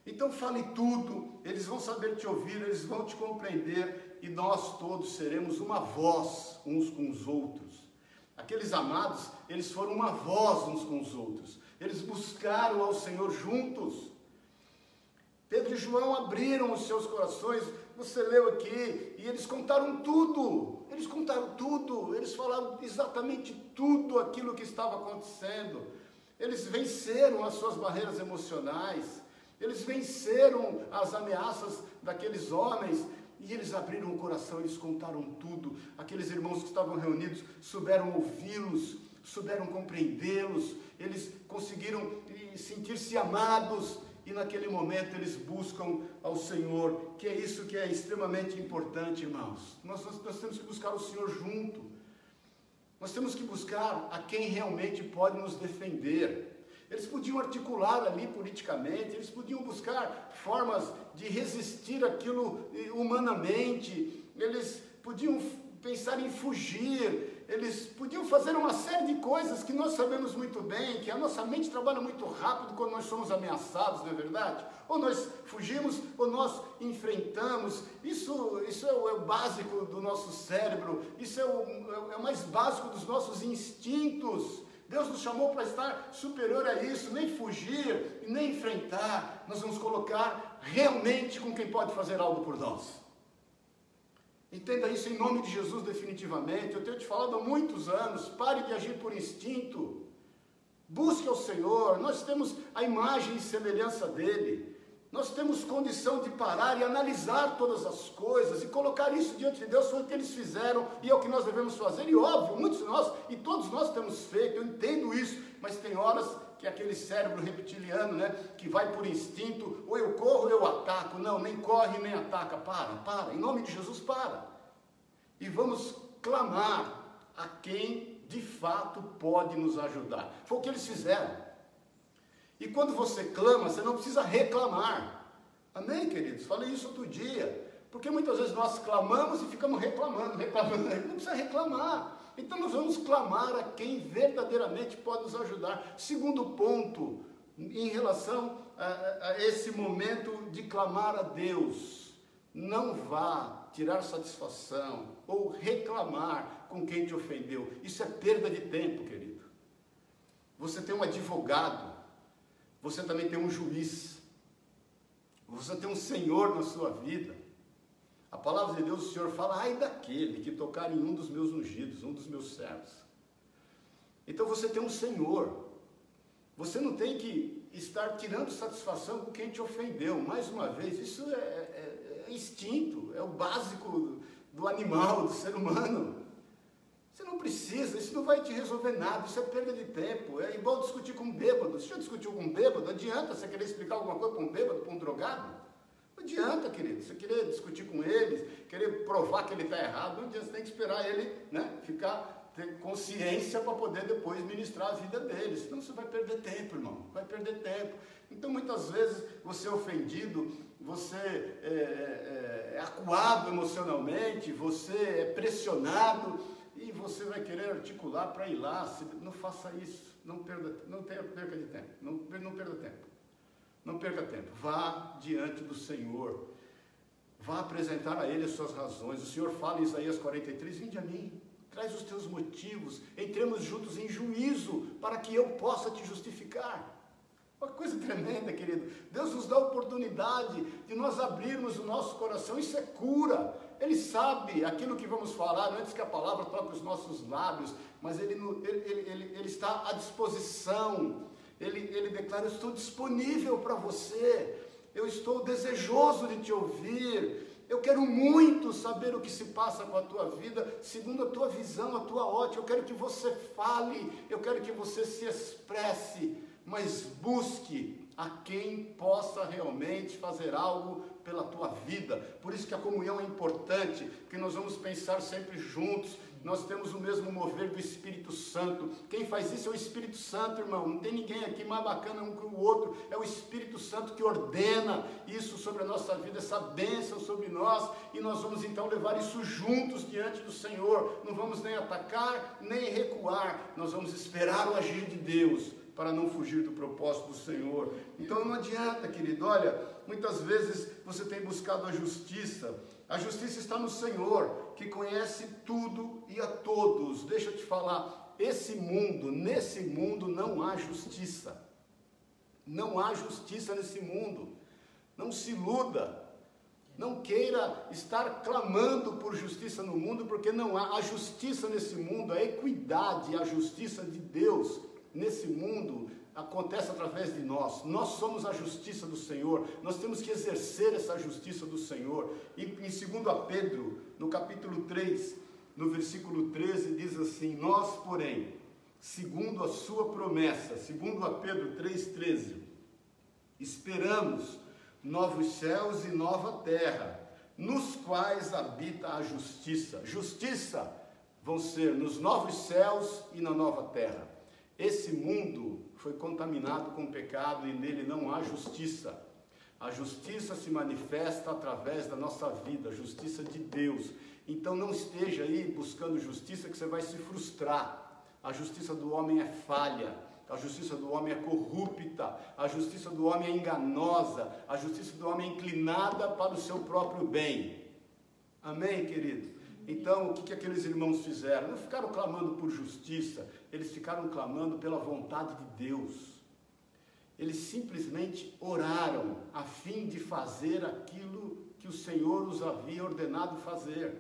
Então fale tudo, eles vão saber te ouvir, eles vão te compreender e nós todos seremos uma voz uns com os outros. Aqueles amados, eles foram uma voz uns com os outros. Eles buscaram ao Senhor juntos. Pedro e João abriram os seus corações, você leu aqui, e eles contaram tudo. Eles contaram tudo, eles falaram exatamente tudo aquilo que estava acontecendo. Eles venceram as suas barreiras emocionais, eles venceram as ameaças daqueles homens, E eles abriram o coração, eles contaram tudo. Aqueles irmãos que estavam reunidos souberam ouvi-los, souberam compreendê-los, eles conseguiram sentir-se amados. E naquele momento eles buscam ao Senhor, que é isso que é extremamente importante, irmãos. Nós, nós, nós temos que buscar o Senhor junto. Nós temos que buscar a quem realmente pode nos defender. Eles podiam articular ali politicamente, eles podiam buscar formas de resistir aquilo eh, humanamente, eles podiam pensar em fugir, eles podiam fazer uma série de coisas que nós sabemos muito bem, que a nossa mente trabalha muito rápido quando nós somos ameaçados, não é verdade? Ou nós fugimos, ou nós enfrentamos. Isso, isso é, o, é o básico do nosso cérebro, isso é o, é o mais básico dos nossos instintos. Deus nos chamou para estar superior a isso, nem fugir nem enfrentar. Nós vamos colocar realmente com quem pode fazer algo por nós. Entenda isso em nome de Jesus definitivamente. Eu tenho te falado há muitos anos. Pare de agir por instinto. Busque ao Senhor. Nós temos a imagem e semelhança dele. Nós temos condição de parar e analisar todas as coisas e colocar isso diante de Deus, foi o que eles fizeram e é o que nós devemos fazer. E óbvio, muitos de nós, e todos nós temos feito, eu entendo isso, mas tem horas que é aquele cérebro reptiliano, né, que vai por instinto, ou eu corro ou eu ataco. Não, nem corre nem ataca. Para, para, em nome de Jesus, para. E vamos clamar a quem de fato pode nos ajudar. Foi o que eles fizeram. E quando você clama, você não precisa reclamar. Amém, queridos? Falei isso outro dia. Porque muitas vezes nós clamamos e ficamos reclamando, reclamando. Não precisa reclamar. Então nós vamos clamar a quem verdadeiramente pode nos ajudar. Segundo ponto, em relação a, a esse momento de clamar a Deus, não vá tirar satisfação ou reclamar com quem te ofendeu. Isso é perda de tempo, querido. Você tem um advogado você também tem um juiz. Você tem um Senhor na sua vida. A palavra de Deus, o Senhor fala, ai daquele que tocar em um dos meus ungidos, um dos meus servos. Então você tem um Senhor. Você não tem que estar tirando satisfação com quem te ofendeu. Mais uma vez, isso é, é, é instinto, é o básico do animal, do ser humano. Você não precisa, isso não vai te resolver nada, isso é perda de tempo. É igual discutir com um bêbado. Você já discutiu com um bêbado? Adianta você querer explicar alguma coisa para um bêbado, para um drogado? Não adianta, querido. Você querer discutir com ele, querer provar que ele está errado, não adianta, você tem que esperar ele né, ficar, ter consciência para poder depois ministrar a vida dele. Senão você vai perder tempo, irmão. Vai perder tempo. Então muitas vezes você é ofendido, você é, é, é acuado emocionalmente, você é pressionado e você vai querer articular para ir lá. Não faça isso. Não perda, não perca de tempo. Não, não perda tempo. Não perca tempo. Vá diante do Senhor. Vá apresentar a Ele as suas razões. O Senhor fala em Isaías 43: Vinde a mim, traz os teus motivos, entremos juntos em juízo, para que eu possa te justificar. Uma coisa tremenda, querido. Deus nos dá a oportunidade de nós abrirmos o nosso coração. Isso é cura. Ele sabe aquilo que vamos falar antes que a palavra toque os nossos lábios, mas Ele, ele, ele, ele está à disposição. Ele, ele declara: Eu estou disponível para você. Eu estou desejoso de te ouvir. Eu quero muito saber o que se passa com a tua vida, segundo a tua visão, a tua ótica. Eu quero que você fale, eu quero que você se expresse mas busque a quem possa realmente fazer algo pela tua vida. Por isso que a comunhão é importante, que nós vamos pensar sempre juntos. Nós temos o mesmo mover do Espírito Santo. Quem faz isso é o Espírito Santo, irmão. Não tem ninguém aqui mais bacana um que o outro. É o Espírito Santo que ordena isso sobre a nossa vida, essa bênção sobre nós. E nós vamos então levar isso juntos diante do Senhor. Não vamos nem atacar, nem recuar. Nós vamos esperar o agir de Deus para não fugir do propósito do Senhor. Então não adianta, querido. Olha, muitas vezes você tem buscado a justiça. A justiça está no Senhor, que conhece tudo e a todos. Deixa eu te falar, esse mundo, nesse mundo não há justiça. Não há justiça nesse mundo. Não se iluda. Não queira estar clamando por justiça no mundo, porque não há a justiça nesse mundo, a equidade, a justiça de Deus nesse mundo acontece através de nós. Nós somos a justiça do Senhor. Nós temos que exercer essa justiça do Senhor. E, em 2 Pedro, no capítulo 3, no versículo 13, diz assim: Nós, porém, segundo a sua promessa, segundo a Pedro 3,13, esperamos novos céus e nova terra, nos quais habita a justiça. Justiça vão ser nos novos céus e na nova terra. Esse mundo foi contaminado com pecado e nele não há justiça. A justiça se manifesta através da nossa vida, a justiça de Deus. Então não esteja aí buscando justiça que você vai se frustrar. A justiça do homem é falha, a justiça do homem é corrupta, a justiça do homem é enganosa, a justiça do homem é inclinada para o seu próprio bem. Amém, querido? Então, o que, que aqueles irmãos fizeram? Não ficaram clamando por justiça, eles ficaram clamando pela vontade de Deus. Eles simplesmente oraram a fim de fazer aquilo que o Senhor os havia ordenado fazer,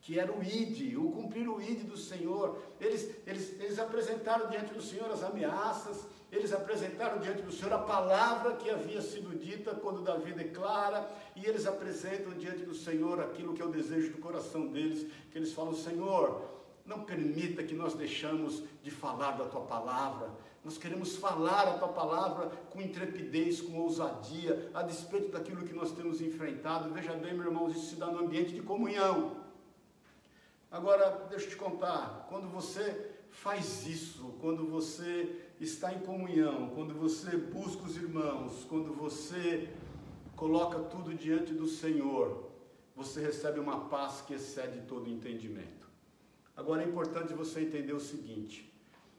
que era o ide, o cumprir o ide do Senhor. Eles, eles, eles apresentaram diante do Senhor as ameaças, eles apresentaram diante do Senhor a palavra que havia sido dita quando Davi declara, e eles apresentam diante do Senhor aquilo que é o desejo do coração deles, que eles falam: Senhor, não permita que nós deixamos de falar da tua palavra. Nós queremos falar a tua palavra com intrepidez, com ousadia, a despeito daquilo que nós temos enfrentado. Veja bem, meu irmão, isso se dá no ambiente de comunhão. Agora, deixa eu te contar, quando você faz isso, quando você está em comunhão, quando você busca os irmãos, quando você coloca tudo diante do Senhor, você recebe uma paz que excede todo entendimento. Agora é importante você entender o seguinte: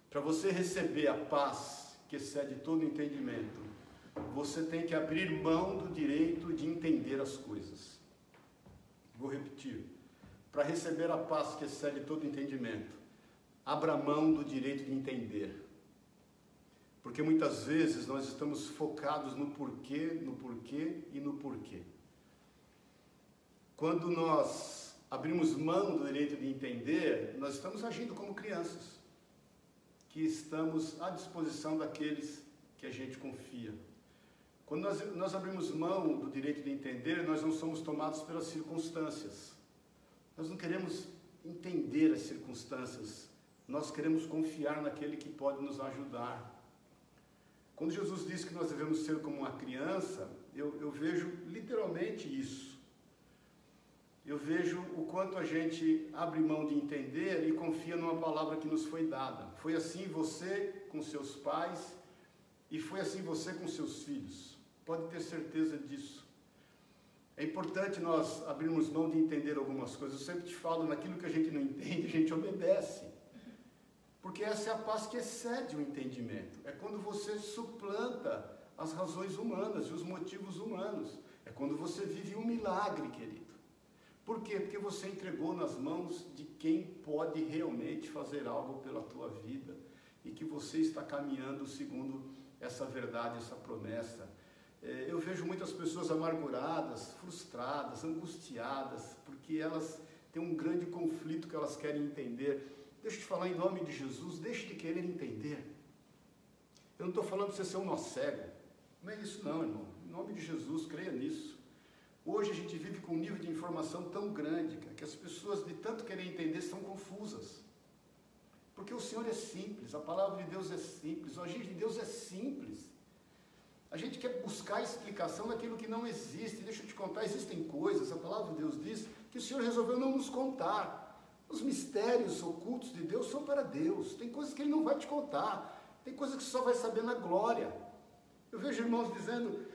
para você receber a paz que excede todo entendimento, você tem que abrir mão do direito de entender as coisas. Vou repetir. Para receber a paz que excede todo entendimento, abra mão do direito de entender. Porque muitas vezes nós estamos focados no porquê, no porquê e no porquê. Quando nós abrimos mão do direito de entender, nós estamos agindo como crianças, que estamos à disposição daqueles que a gente confia. Quando nós, nós abrimos mão do direito de entender, nós não somos tomados pelas circunstâncias. Nós não queremos entender as circunstâncias, nós queremos confiar naquele que pode nos ajudar. Quando Jesus diz que nós devemos ser como uma criança, eu, eu vejo literalmente isso. Eu vejo o quanto a gente abre mão de entender e confia numa palavra que nos foi dada. Foi assim você com seus pais e foi assim você com seus filhos. Pode ter certeza disso. É importante nós abrirmos mão de entender algumas coisas. Eu sempre te falo, naquilo que a gente não entende, a gente obedece. Porque essa é a paz que excede o entendimento. É quando você suplanta as razões humanas e os motivos humanos. É quando você vive um milagre, querido. Por quê? Porque você entregou nas mãos de quem pode realmente fazer algo pela tua vida e que você está caminhando segundo essa verdade, essa promessa. É, eu vejo muitas pessoas amarguradas, frustradas, angustiadas, porque elas têm um grande conflito que elas querem entender Deixa eu te falar em nome de Jesus, deixe de querer entender. Eu não estou falando para você ser um nó cego. Não é isso não, irmão. Em nome de Jesus, creia nisso. Hoje a gente vive com um nível de informação tão grande que as pessoas, de tanto querer entender, estão confusas. Porque o Senhor é simples, a palavra de Deus é simples, o agir de Deus é simples. A gente quer buscar explicação daquilo que não existe. Deixa eu te contar, existem coisas, a palavra de Deus diz, que o Senhor resolveu não nos contar. Os mistérios ocultos de Deus são para Deus. Tem coisas que Ele não vai te contar. Tem coisas que só vai saber na glória. Eu vejo irmãos dizendo,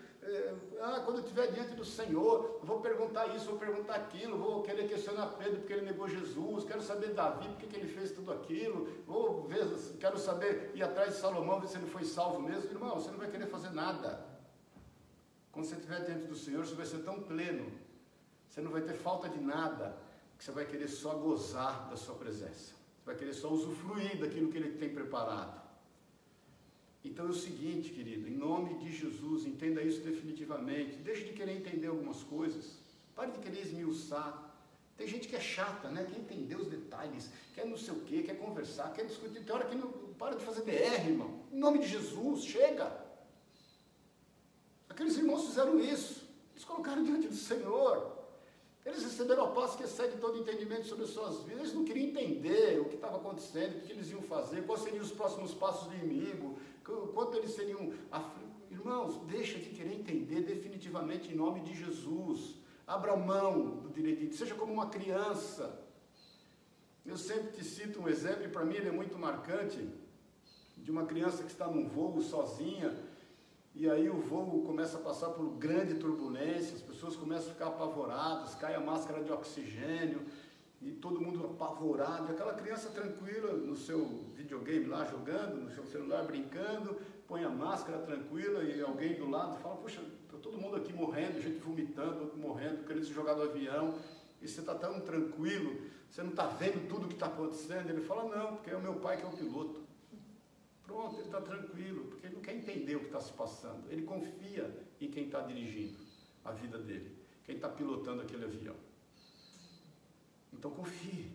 ah, quando eu estiver diante do Senhor, vou perguntar isso, vou perguntar aquilo, vou querer questionar Pedro porque ele negou Jesus, quero saber Davi porque que ele fez tudo aquilo, vou ver, quero saber, ir atrás de Salomão, ver se ele foi salvo mesmo. Irmão, você não vai querer fazer nada. Quando você estiver diante do Senhor, você vai ser tão pleno, você não vai ter falta de nada que você vai querer só gozar da sua presença. Você vai querer só usufruir daquilo que Ele tem preparado. Então é o seguinte, querido, em nome de Jesus, entenda isso definitivamente. Deixe de querer entender algumas coisas. Pare de querer esmiuçar. Tem gente que é chata, né? Quer entender os detalhes, quer não sei o quê, quer conversar, quer discutir. Tem hora que não para de fazer DR, irmão. Em nome de Jesus, chega. Aqueles irmãos fizeram isso. Eles colocaram diante do Senhor. Eles receberam a paz que excede todo entendimento sobre as suas vidas. Eles não queriam entender o que estava acontecendo, o que eles iam fazer, quais seriam os próximos passos do inimigo, quanto eles seriam aflitos. Irmãos, deixa de querer entender definitivamente em nome de Jesus. Abra mão do direito, seja como uma criança. Eu sempre te cito um exemplo, e para mim ele é muito marcante, de uma criança que está num voo sozinha, e aí o voo começa a passar por grande turbulência, as pessoas começam a ficar apavoradas, cai a máscara de oxigênio, e todo mundo apavorado, aquela criança tranquila no seu videogame lá jogando, no seu celular brincando, põe a máscara tranquila e alguém do lado fala, poxa, está todo mundo aqui morrendo, gente vomitando, morrendo, querendo se jogar do avião, e você está tão tranquilo, você não está vendo tudo o que está acontecendo? Ele fala, não, porque é o meu pai que é o piloto. Pronto, ele está tranquilo, porque ele não quer entender o que está se passando. Ele confia em quem está dirigindo a vida dele, quem está pilotando aquele avião. Então confie,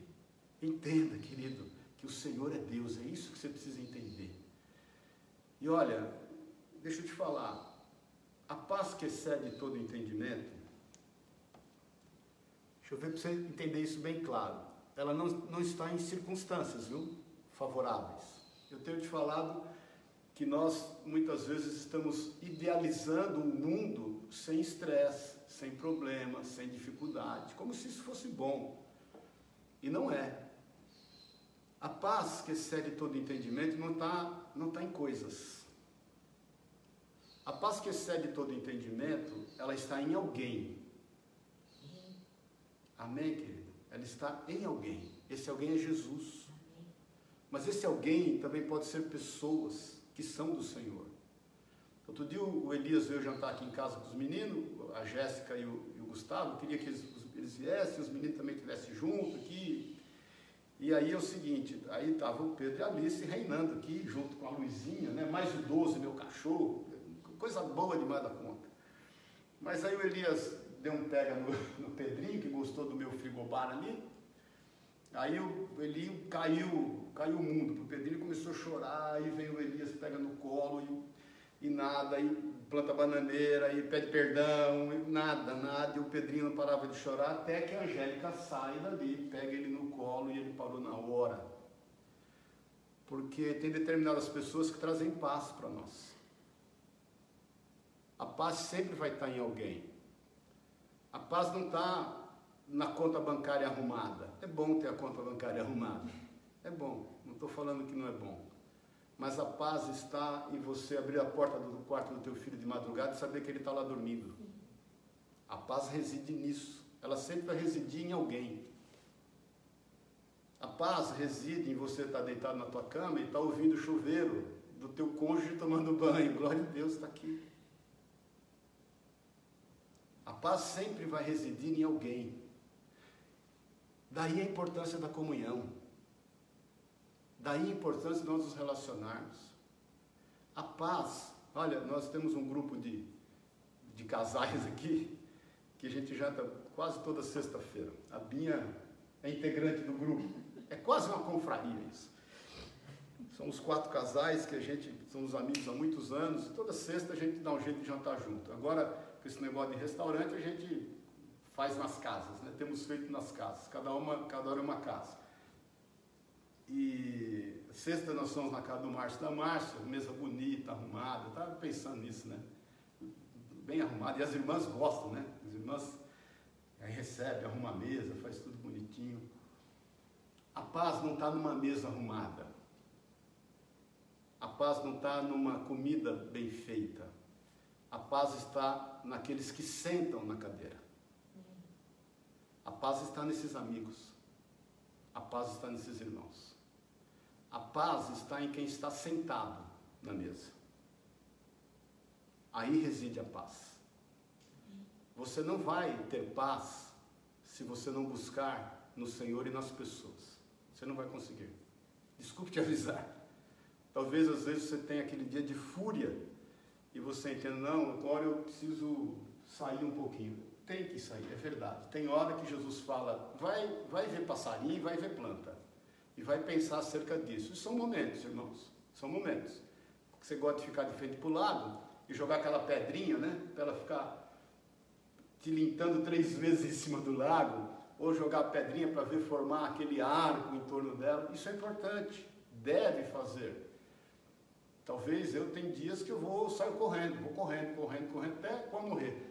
entenda, querido, que o Senhor é Deus, é isso que você precisa entender. E olha, deixa eu te falar, a paz que excede todo entendimento, deixa eu ver para você entender isso bem claro, ela não, não está em circunstâncias, viu, favoráveis. Eu tenho te falado que nós muitas vezes estamos idealizando um mundo sem estresse, sem problemas, sem dificuldade, como se isso fosse bom. E não é. A paz que excede todo entendimento não está não tá em coisas. A paz que excede todo entendimento, ela está em alguém. Amém, querido? Ela está em alguém. Esse alguém é Jesus. Mas esse alguém também pode ser pessoas que são do Senhor. Outro dia o Elias veio jantar aqui em casa com os meninos, a Jéssica e o, e o Gustavo, queria que eles, eles viessem, os meninos também estivessem junto aqui. E aí é o seguinte, aí estava o Pedro e a Alice reinando aqui, junto com a Luizinha, né? mais idoso, meu cachorro, coisa boa demais da conta. Mas aí o Elias deu um pega no, (laughs) no Pedrinho, que gostou do meu frigobar ali, Aí o Elinho caiu, caiu o mundo, o Pedrinho começou a chorar, aí vem o Elias, pega no colo e, e nada, aí planta bananeira, e pede perdão, e nada, nada, e o Pedrinho não parava de chorar, até que a Angélica sai dali, pega ele no colo e ele parou na hora. Porque tem determinadas pessoas que trazem paz para nós. A paz sempre vai estar em alguém. A paz não está na conta bancária arrumada. É bom ter a conta bancária arrumada. É bom, não estou falando que não é bom. Mas a paz está em você abrir a porta do quarto do teu filho de madrugada e saber que ele está lá dormindo. A paz reside nisso. Ela sempre vai residir em alguém. A paz reside em você estar tá deitado na tua cama e estar tá ouvindo o chuveiro do teu cônjuge tomando banho. Glória a Deus, está aqui. A paz sempre vai residir em alguém. Daí a importância da comunhão. Daí a importância de nós nos relacionarmos. A paz, olha, nós temos um grupo de, de casais aqui, que a gente janta quase toda sexta-feira. A Binha é integrante do grupo. É quase uma confraria isso. São os quatro casais que a gente, somos amigos há muitos anos, e toda sexta a gente dá um jeito de jantar junto. Agora, com esse negócio de restaurante, a gente faz nas casas, né? temos feito nas casas, cada, uma, cada hora é uma casa. E sexta nós fomos na casa do Márcio da Márcia, mesa bonita, arrumada, estava pensando nisso, né? Bem arrumada, e as irmãs gostam, né? As irmãs aí recebem, arruma a mesa, faz tudo bonitinho. A paz não está numa mesa arrumada. A paz não está numa comida bem feita. A paz está naqueles que sentam na cadeira. A paz está nesses amigos. A paz está nesses irmãos. A paz está em quem está sentado na mesa. Aí reside a paz. Você não vai ter paz se você não buscar no Senhor e nas pessoas. Você não vai conseguir. Desculpe te avisar. Talvez às vezes você tenha aquele dia de fúria e você entenda, não, agora eu preciso sair um pouquinho. tem que sair, é verdade. Tem hora que Jesus fala, vai, vai ver passarinho, vai ver planta. E vai pensar acerca disso. Isso são momentos, irmãos. São momentos. Você gosta de ficar de frente para o lado e jogar aquela pedrinha, né? Para ela ficar tilintando três vezes em cima do lago, ou jogar pedrinha para ver formar aquele arco em torno dela. Isso é importante. Deve fazer. Talvez eu tenha dias que eu vou sair correndo, vou correndo, correndo, correndo até quando morrer,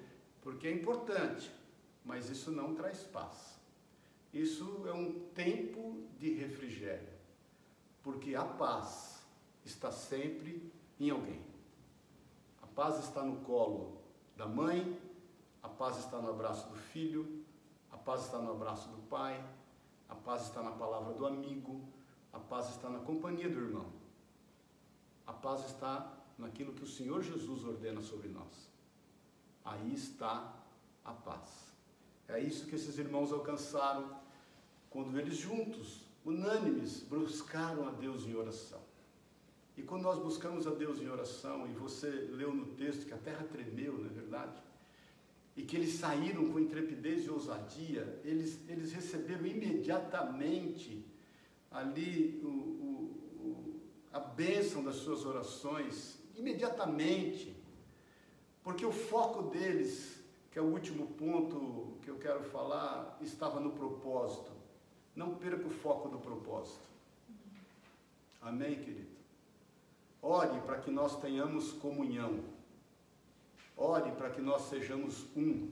porque é importante, mas isso não traz paz. Isso é um tempo de refrigério, porque a paz está sempre em alguém. A paz está no colo da mãe, a paz está no abraço do filho, a paz está no abraço do pai, a paz está na palavra do amigo, a paz está na companhia do irmão. A paz está naquilo que o Senhor Jesus ordena sobre nós. Aí está a paz. É isso que esses irmãos alcançaram quando eles juntos, unânimes, buscaram a Deus em oração. E quando nós buscamos a Deus em oração, e você leu no texto que a terra tremeu, não é verdade? E que eles saíram com intrepidez e ousadia, eles, eles receberam imediatamente ali o, o a bênção das suas orações imediatamente, porque o foco deles, que é o último ponto que eu quero falar, estava no propósito. Não perca o foco do propósito. Amém, querido? Ore para que nós tenhamos comunhão. Ore para que nós sejamos um.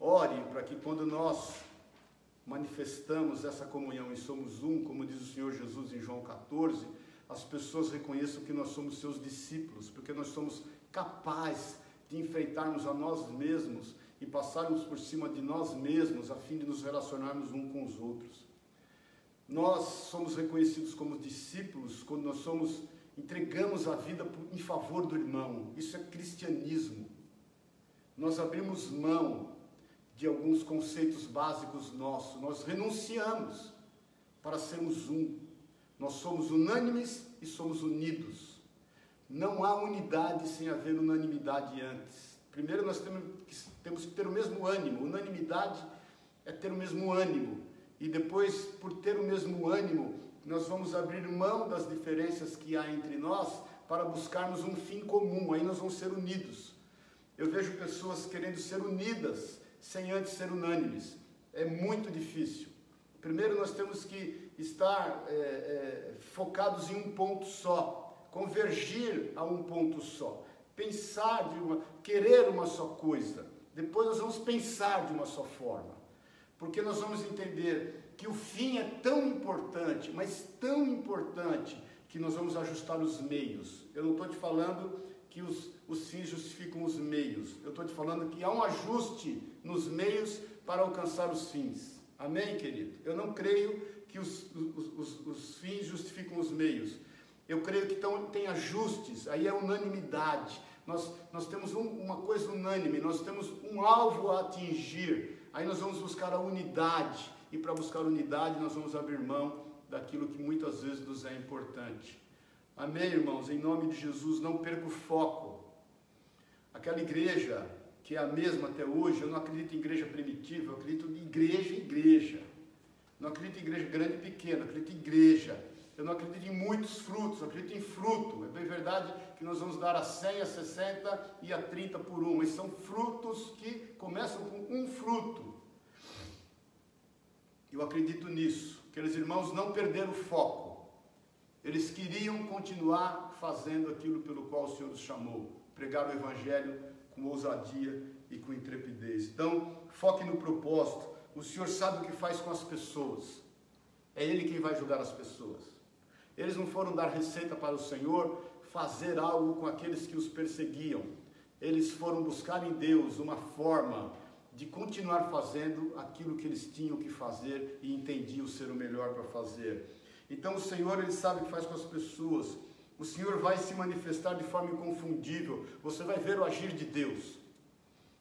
Ore para que quando nós manifestamos essa comunhão e somos um, como diz o Senhor Jesus em João 14, as pessoas reconheçam que nós somos seus discípulos, porque nós somos capazes de enfrentarmos a nós mesmos e passarmos por cima de nós mesmos a fim de nos relacionarmos uns com os outros. Nós somos reconhecidos como discípulos quando nós somos entregamos a vida em favor do irmão. Isso é cristianismo. Nós abrimos mão de alguns conceitos básicos nossos, nós renunciamos para sermos um. Nós somos unânimes e somos unidos. Não há unidade sem haver unanimidade antes. Primeiro nós temos que, temos que ter o mesmo ânimo. Unanimidade é ter o mesmo ânimo. E depois, por ter o mesmo ânimo, nós vamos abrir mão das diferenças que há entre nós para buscarmos um fim comum. Aí nós vamos ser unidos. Eu vejo pessoas querendo ser unidas sem antes ser unânimes. É muito difícil. Primeiro nós temos que estar é, é, focados em um ponto só, convergir a um ponto só, pensar de uma, querer uma só coisa. Depois nós vamos pensar de uma só forma, porque nós vamos entender que o fim é tão importante, mas tão importante, que nós vamos ajustar os meios. Eu não estou te falando que os, os fins justificam os meios, eu estou te falando que há um ajuste nos meios para alcançar os fins. Amém, querido? Eu não creio que os, os, os, os fins justificam os meios. Eu creio que então, tem ajustes, aí é unanimidade. Nós, nós temos um, uma coisa unânime, nós temos um alvo a atingir. Aí nós vamos buscar a unidade. E para buscar unidade, nós vamos abrir mão daquilo que muitas vezes nos é importante. Amém, irmãos? Em nome de Jesus, não perca o foco. Aquela igreja que é a mesma até hoje, eu não acredito em igreja primitiva, eu acredito em igreja igreja. Não acredito em igreja grande e pequena, acredito em igreja. Eu não acredito em muitos frutos, eu acredito em fruto. É bem verdade que nós vamos dar a 100, a 60 e a 30 por um. Mas são frutos que começam com um fruto. Eu acredito nisso. Aqueles irmãos não perderam o foco. Eles queriam continuar fazendo aquilo pelo qual o Senhor os chamou. Pregar o Evangelho com ousadia e com intrepidez. Então, foque no propósito o Senhor sabe o que faz com as pessoas. É Ele quem vai julgar as pessoas. Eles não foram dar receita para o Senhor fazer algo com aqueles que os perseguiam. Eles foram buscar em Deus uma forma de continuar fazendo aquilo que eles tinham que fazer e entendiam ser o melhor para fazer. Então o Senhor, Ele sabe o que faz com as pessoas. O Senhor vai se manifestar de forma inconfundível. Você vai ver o agir de Deus.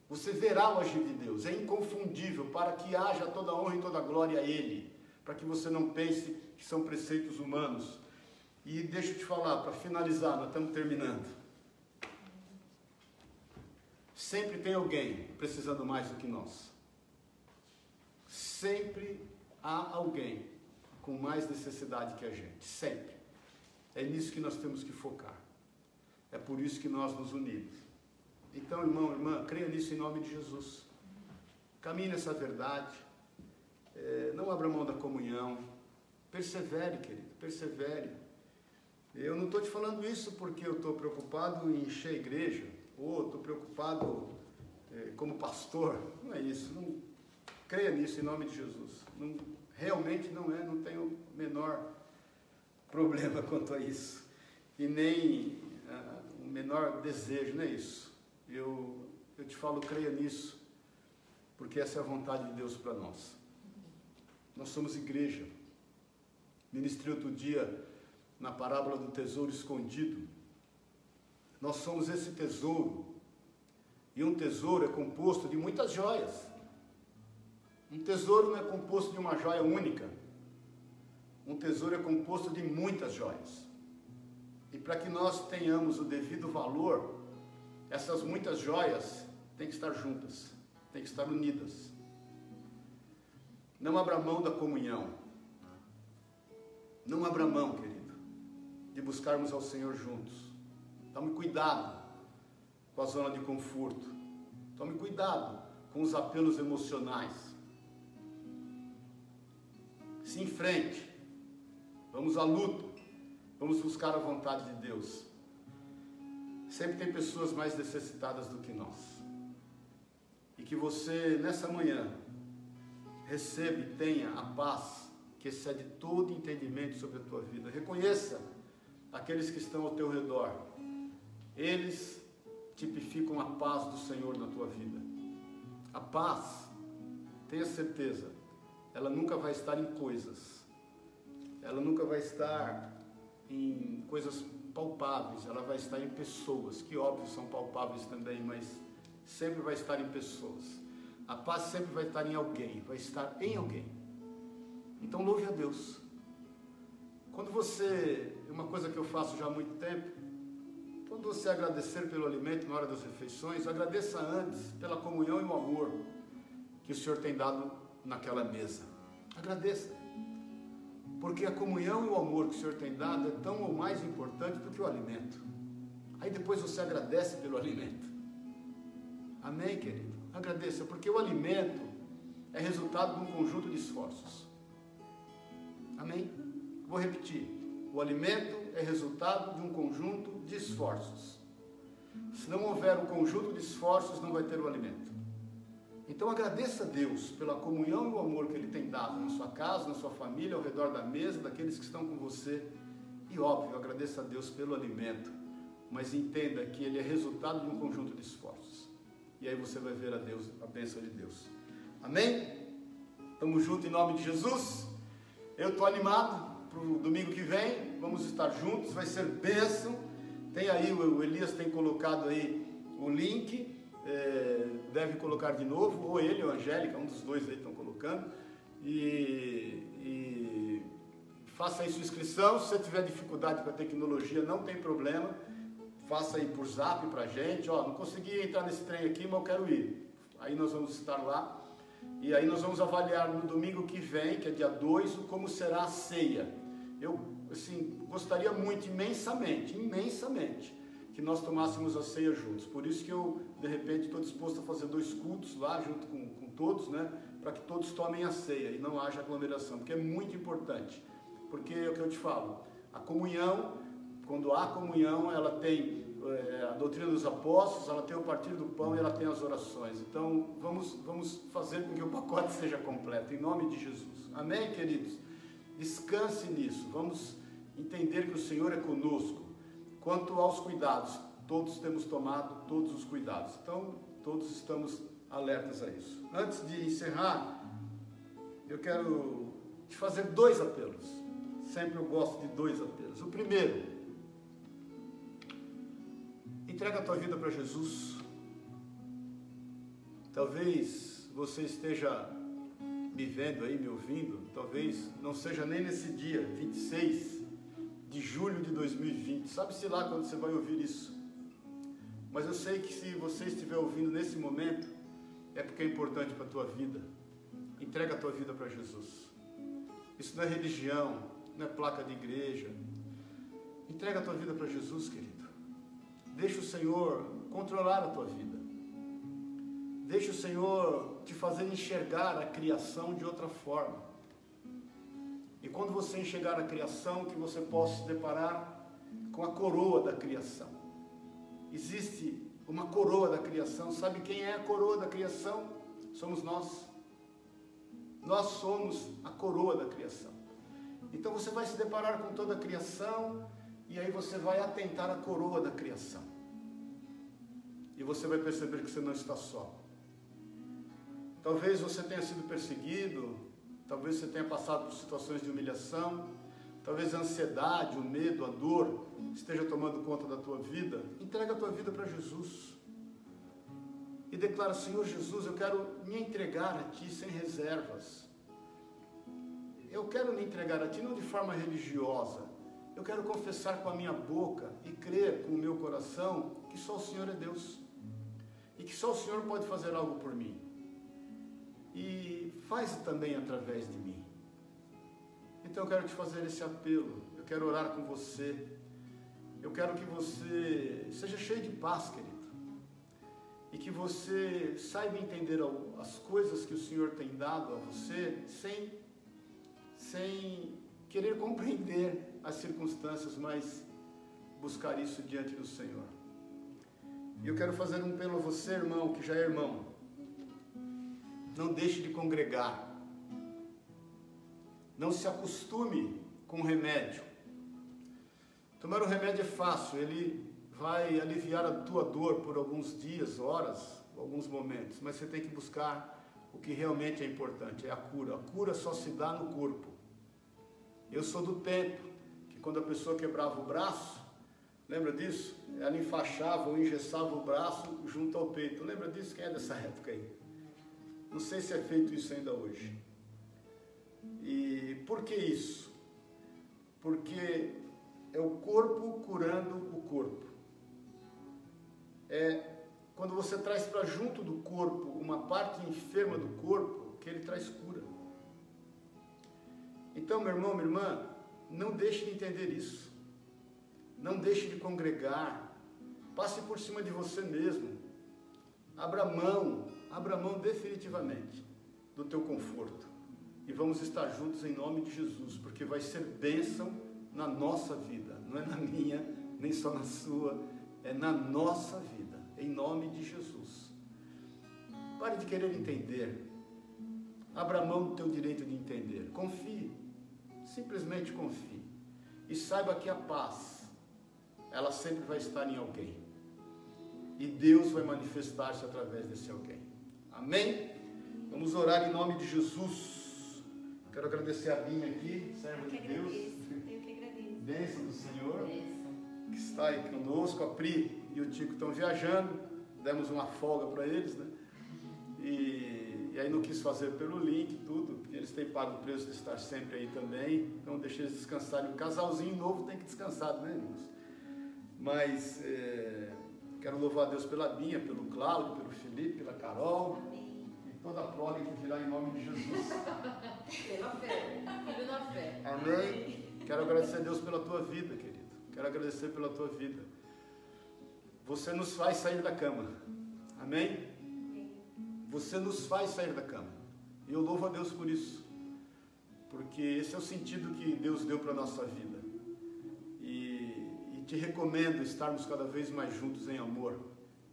Você verá o agir de Deus, é inconfundível, para que haja toda honra e toda glória a Ele, para que você não pense que são preceitos humanos. E deixa eu te falar, para finalizar, nós estamos terminando. sempre tem alguém precisando mais do que nós. Sempre há alguém com mais necessidade que a gente, sempre. É nisso que nós temos que focar. É por isso que nós nos unimos. Então, irmão, irmã, creia nisso em nome de Jesus. Caminhe nessa verdade. É, não abra mão da comunhão. Persevere, querido, persevere. Eu não estou te falando isso porque eu estou preocupado em encher a igreja, ou estou preocupado é, como pastor. Não é isso. Não, creia nisso em nome de Jesus. Não, realmente não é, não tenho o menor problema (laughs) quanto a isso. E nem uh, o menor desejo, não é isso. Eu, eu te falo, creia nisso, porque essa é a vontade de Deus para nós. Nós somos igreja. Ministrei outro dia na parábola do tesouro escondido. Nós somos esse tesouro. E um tesouro é composto de muitas joias. Um tesouro não é composto de uma joia única. Um tesouro é composto de muitas joias. E para que nós tenhamos o devido valor, essas muitas joias têm que estar juntas, têm que estar unidas. Não abra mão da comunhão. Não abra mão, querido, buscarmos ao Senhor juntos. Tome cuidado com a zona de conforto. Tome cuidado com os apelos emocionais se enfrente, vamos à luta, vamos buscar a vontade de Deus. Sempre tem pessoas mais necessitadas do que nós. E que você, nessa manhã, receba e tenha a paz que excede todo entendimento sobre a tua vida. Reconheça aqueles que estão ao teu redor. Eles tipificam a paz do Senhor na tua vida. A paz, tenha certeza, ela nunca vai estar em coisas, ela nunca vai estar em coisas palpáveis, ela vai estar em pessoas, que óbvio são palpáveis também, mas sempre vai estar em pessoas. A paz sempre vai estar em alguém, vai estar em alguém. Então louve a Deus. Quando você, uma coisa que eu faço já há muito tempo, quando você agradecer pelo alimento na hora das refeições, agradeça antes pela comunhão e o amor que o Senhor tem dado naquela mesa. Agradeça. Porque a comunhão e o amor que o Senhor tem dado é tão ou mais importante do que o alimento. Aí depois você agradece pelo alimento. Amém, querido? Agradeça, porque o alimento é resultado de um conjunto de esforços. Amém? Vou repetir. O alimento é resultado de um conjunto de esforços. Se não houver um conjunto de esforços, não vai ter o alimento. Então agradeça a Deus pela comunhão e o amor que Ele tem dado na sua casa, na sua família, ao redor da mesa, daqueles que estão com você. E óbvio, agradeça a Deus pelo alimento, mas entenda que ele é resultado de um conjunto de esforços. E aí você vai ver a Deus, a bênção de Deus. Amém? Estamos juntos em nome de Jesus. Eu estou animado para o domingo que vem. Vamos estar juntos, vai ser bênção. Tem aí, o Elias tem colocado aí o link é, deve colocar de novo, ou ele ou a Angélica, um dos dois aí estão colocando, e, e faça aí sua inscrição. Se você tiver dificuldade com a tecnologia, não tem problema, faça aí por zap para a gente. Ó, não consegui entrar nesse trem aqui, mas eu quero ir. Aí nós vamos estar lá. E aí nós vamos avaliar no domingo que vem, que é dia 2, como será a ceia. Eu, assim, gostaria muito, imensamente, imensamente, que nós tomássemos a ceia juntos. Por isso que eu, de repente, estou disposto a fazer dois cultos lá, junto com, com todos, né? Para que todos tomem a ceia e não haja aglomeração, porque é muito importante. Porque é o que eu te falo, a comunhão, quando há comunhão, ela tem é, a doutrina dos apóstolos, ela tem o partir do pão e ela tem as orações. Então, vamos, vamos fazer com que o pacote (laughs) seja completo, em nome de Jesus. Amém, queridos? Descanse nisso. Vamos entender que o Senhor é conosco. Quanto aos cuidados, todos temos tomado todos os cuidados. Então, todos estamos alertas a isso. Antes de encerrar, eu quero te fazer dois apelos. Sempre eu gosto de dois apelos. O primeiro, entrega a tua vida para Jesus. Talvez você esteja me vendo aí, me ouvindo, talvez não seja nem nesse dia, 26 de julho de 2020. Sabe-se lá quando você vai ouvir isso. Mas eu sei que se você estiver ouvindo nesse momento, é porque é importante para a tua vida. Entrega a tua vida para Jesus. Isso não é religião, não é placa de igreja. Entrega a tua vida para Jesus, querido. Deixa o Senhor controlar a tua vida. Deixa o Senhor te fazer enxergar a criação de outra forma. E quando você enxergar a criação, que você possa se deparar com a coroa da criação. Existe uma coroa da criação. Sabe quem é a coroa da criação? Somos nós. Nós somos a coroa da criação. Então você vai se deparar com toda a criação e aí você vai atentar a coroa da criação. E você vai perceber que você não está só. Talvez você tenha sido perseguido, talvez você tenha passado por situações de humilhação, talvez a ansiedade, o medo, a dor esteja tomando conta da tua vida. Entrega a tua vida para Jesus. E declara, Senhor Jesus, eu quero me entregar a Ti sem reservas. Eu quero me entregar a Ti não de forma religiosa. Eu quero confessar com a minha boca e crer com o meu coração que só o Senhor é Deus. E que só o Senhor pode fazer algo por mim e faz também através de mim. Então eu quero te fazer esse apelo, eu quero orar com você, eu quero que você seja cheio de paz, querido, e que você saiba entender as coisas que o Senhor tem dado a você sem, sem querer compreender as circunstâncias, mas buscar isso diante do Senhor. E eu quero fazer um apelo a você, irmão, que já é irmão. Não deixe de congregar. Não se acostume com o remédio. Tomar o remédio é fácil, ele vai aliviar a tua dor por alguns dias, horas, alguns momentos, mas você tem que buscar o que realmente é importante, é a cura. A cura só se dá no corpo. Eu sou do tempo que quando a pessoa quebrava o braço, lembra disso? Ela enfaixava ou engessava o braço junto ao peito. Lembra disso? Quem é dessa época aí? Não sei se é feito isso ainda hoje. E por que isso? Porque é o corpo curando o corpo. É quando você traz para junto do corpo uma parte enferma do corpo, que ele traz cura. Então, meu irmão, minha irmã, não deixe de entender isso. Não deixe de congregar. Passe por cima de você mesmo. Abra mão abra mão definitivamente do teu conforto. E vamos estar juntos em nome de Jesus, porque vai ser bênção na nossa vida, não é na minha, nem só na sua, é na nossa vida, em nome de Jesus. Pare de querer entender, abra mão do teu direito de entender, confie, simplesmente confie, e saiba que a paz, ela sempre vai estar em alguém, e Deus vai manifestar-se através desse alguém. Amém? Vamos orar em nome de Jesus. Quero agradecer a Binha aqui, serva de Deus.
Eu que.
Bênção do Senhor. Que está aí conosco. A Pri e o Tico estão viajando. Demos uma folga para eles, né? E, e, aí não quis fazer pelo link, tudo, porque eles têm pago o preço de estar sempre aí também. Então deixei eles descansarem. Um casalzinho novo tem que descansar, né, irmãos? Mas. É Quero louvar a Deus pela Binha, pelo Cláudio, pelo Felipe, pela Carol. Amém. E toda a prole que virá em nome de Jesus.
pela fé, filho da fé.
Amém. Quero agradecer a Deus pela tua vida, querido. Quero agradecer pela tua vida. Você nos faz sair da cama. Amém? Você nos faz sair da cama. E eu louvo a Deus por isso. Porque esse é o sentido que Deus deu para a nossa vida te recomendo estarmos cada vez mais juntos em amor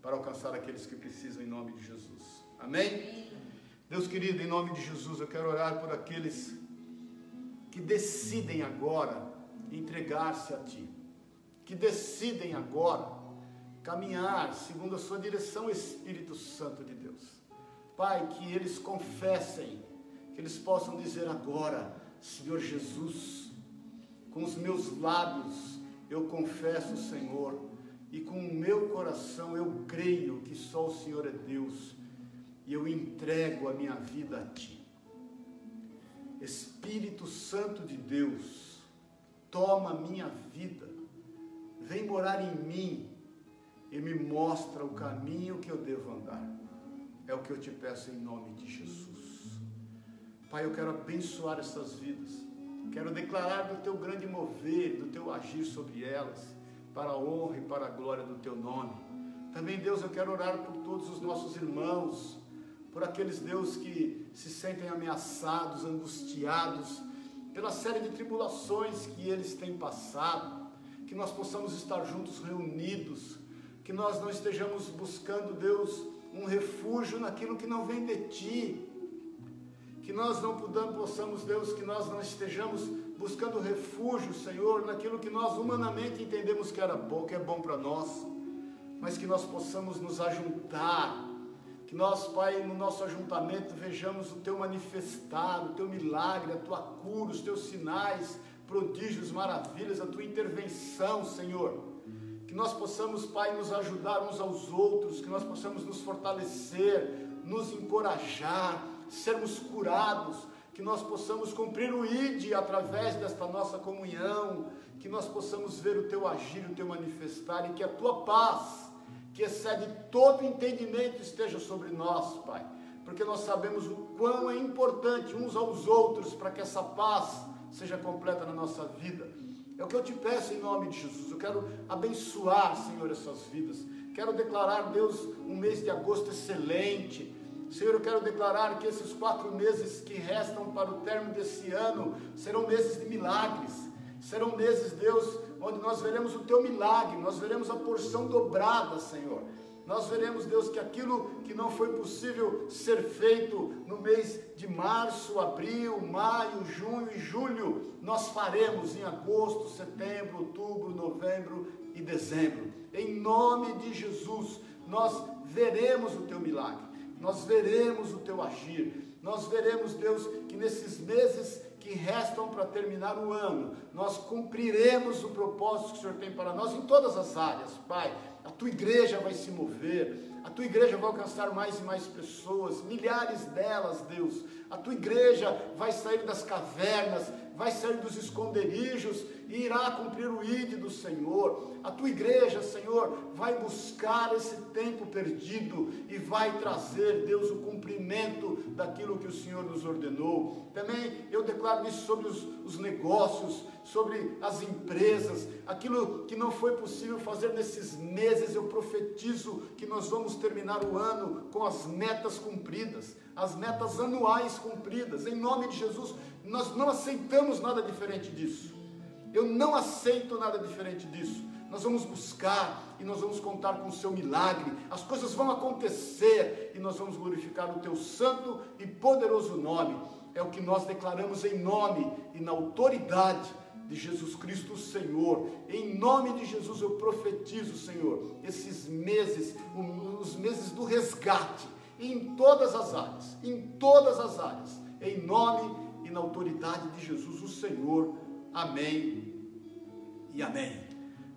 para alcançar aqueles que precisam em nome de Jesus. Amém? Deus querido, em nome de Jesus, eu quero orar por aqueles que decidem agora entregar-se a Ti, que decidem agora caminhar segundo a Sua direção, Espírito Santo de Deus. Pai, que eles confessem, que eles possam dizer agora, Senhor Jesus, com os meus lábios, eu confesso, Senhor, e com o meu coração eu creio que só o Senhor é Deus, e eu entrego a minha vida a Ti. Espírito Santo de Deus, toma a minha vida, vem morar em mim, e me mostra o caminho que eu devo andar. É o que eu te peço em nome de Jesus. Pai, eu quero abençoar essas vidas. Quero declarar do teu grande mover, do teu agir sobre elas, para a honra e para a glória do teu nome. Também, Deus, eu quero orar por todos os nossos irmãos, por aqueles, Deus, que se sentem ameaçados, angustiados, pela série de tribulações que eles têm passado, que nós possamos estar juntos reunidos, que nós não estejamos buscando, Deus, um refúgio naquilo que não vem de ti, que nós não possamos, Deus, que nós não estejamos buscando refúgio, Senhor, naquilo que nós humanamente entendemos que era bom, que é bom para nós, mas que nós possamos nos ajuntar que nós, Pai, no nosso ajuntamento vejamos o Teu manifestar, o Teu milagre, a Tua cura, os Teus sinais, prodígios, maravilhas, a Tua intervenção, Senhor. Que nós possamos, Pai, nos ajudar uns aos outros, que nós possamos nos fortalecer, nos encorajar, sermos curados, que nós possamos cumprir o ID através desta nossa comunhão, que nós possamos ver o Teu agir, o Teu manifestar e que a Tua paz que excede todo entendimento esteja sobre nós, Pai, porque nós sabemos o quão é importante uns aos outros para que essa paz seja completa na nossa vida. É o que eu te peço em nome de Jesus. Eu quero abençoar, Senhor, essas vidas. Quero declarar, Deus, um mês de agosto excelente. Senhor, eu quero declarar que esses quatro meses que restam para o término desse ano serão meses de milagres. Serão meses, Deus, onde nós veremos o teu milagre, nós veremos a porção dobrada, Senhor. Nós veremos, Deus, que aquilo que não foi possível ser feito no mês de março, abril, maio, junho e julho, nós faremos em agosto, setembro, outubro, novembro e dezembro. Em nome de Jesus, nós veremos o teu milagre, nós veremos o teu agir, nós veremos, Deus, que nesses meses que restam para terminar o ano, nós cumpriremos o propósito que o Senhor tem para nós em todas as áreas, Pai. A tua igreja vai se mover, a tua igreja vai alcançar mais e mais pessoas, milhares delas, Deus. A tua igreja vai sair das cavernas, vai sair dos esconderijos e irá cumprir o ide do Senhor. A tua igreja, Senhor, vai buscar esse tempo perdido e vai trazer, Deus, o cumprimento daquilo que o Senhor nos ordenou. Também eu declaro isso sobre os, os negócios, sobre as empresas, aquilo que não foi possível fazer nesses meses, eu profetizo que nós vamos terminar o ano com as metas cumpridas, as metas anuais cumpridas, em nome de Jesus, nós não aceitamos nada diferente disso. Eu não aceito nada diferente disso. Nós vamos buscar e nós vamos contar com o seu milagre. As coisas vão acontecer e nós vamos glorificar o teu santo e poderoso nome. É o que nós declaramos em nome e na autoridade de Jesus Cristo, Senhor. Em nome de Jesus eu profetizo, Senhor, esses meses, os meses do resgate, em todas as áreas, em todas as áreas, em nome na autoridade de Jesus, o Senhor. Amém e amém.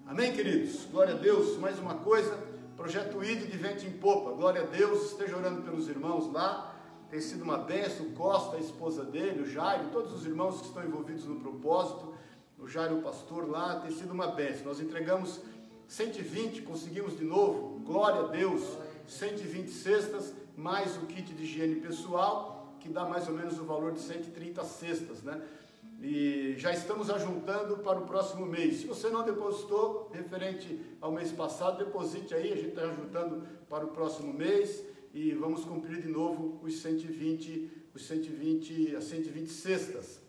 Amém, queridos? Glória a Deus. Mais uma coisa, projeto ID de vento em popa. Glória a Deus. Esteja orando pelos irmãos lá. Tem sido uma benção. Costa, a esposa dele, o Jairo, todos os irmãos que estão envolvidos no propósito. O Jairo, o pastor lá, tem sido uma benção. Nós entregamos 120, conseguimos de novo. Glória a Deus. 120 cestas, mais o kit de higiene pessoal, que dá mais ou menos o valor de 130 cestas, né? E já estamos ajuntando para o próximo mês. Se você não depositou referente ao mês passado, deposite aí, a gente está ajuntando para o próximo mês e vamos cumprir de novo os 120, os 120, as 120 cestas.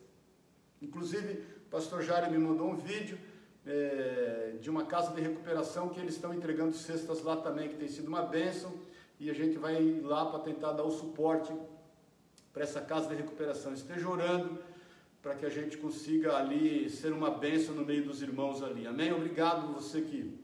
Inclusive, o pastor Jário me mandou um vídeo é, de uma casa de recuperação que eles estão entregando cestas lá também, que tem sido uma bênção, e a gente vai lá para tentar dar o suporte para essa casa de recuperação. Esteja orando para que a gente consiga ali ser uma bênção no meio dos irmãos ali. Amém? Obrigado você que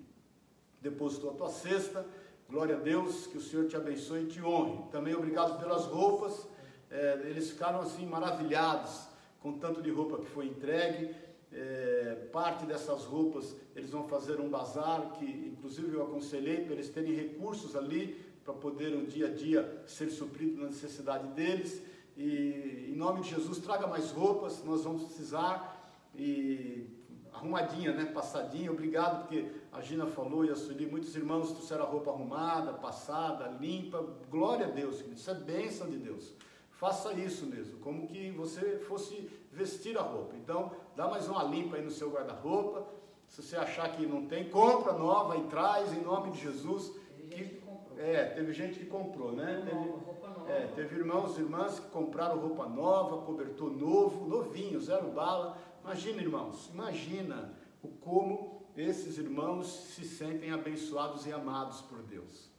depositou a tua cesta. Glória a Deus, que o Senhor te abençoe e te honre. Também obrigado pelas roupas. É, eles ficaram assim maravilhados com tanto de roupa que foi entregue. É, parte dessas roupas eles vão fazer um bazar que inclusive eu aconselhei para eles terem recursos ali para poder o dia a dia ser suprido na necessidade deles. E em nome de Jesus, traga mais roupas, nós vamos precisar. E arrumadinha, né? Passadinha. Obrigado, porque a Gina falou e a Sueli, muitos irmãos trouxeram a roupa arrumada, passada, limpa. Glória a Deus, querido. Isso é bênção de Deus. Faça isso mesmo, como que você fosse vestir a roupa. Então, dá mais uma limpa aí no seu guarda-roupa. Se você achar que não tem, compra nova e traz em nome de Jesus.
Teve gente que comprou.
É, teve gente que comprou, né? Teve. É, teve irmãos e irmãs que compraram roupa nova, cobertor novo, novinho, zero bala. Imagina, irmãos, imagina o como esses irmãos se sentem abençoados e amados por Deus.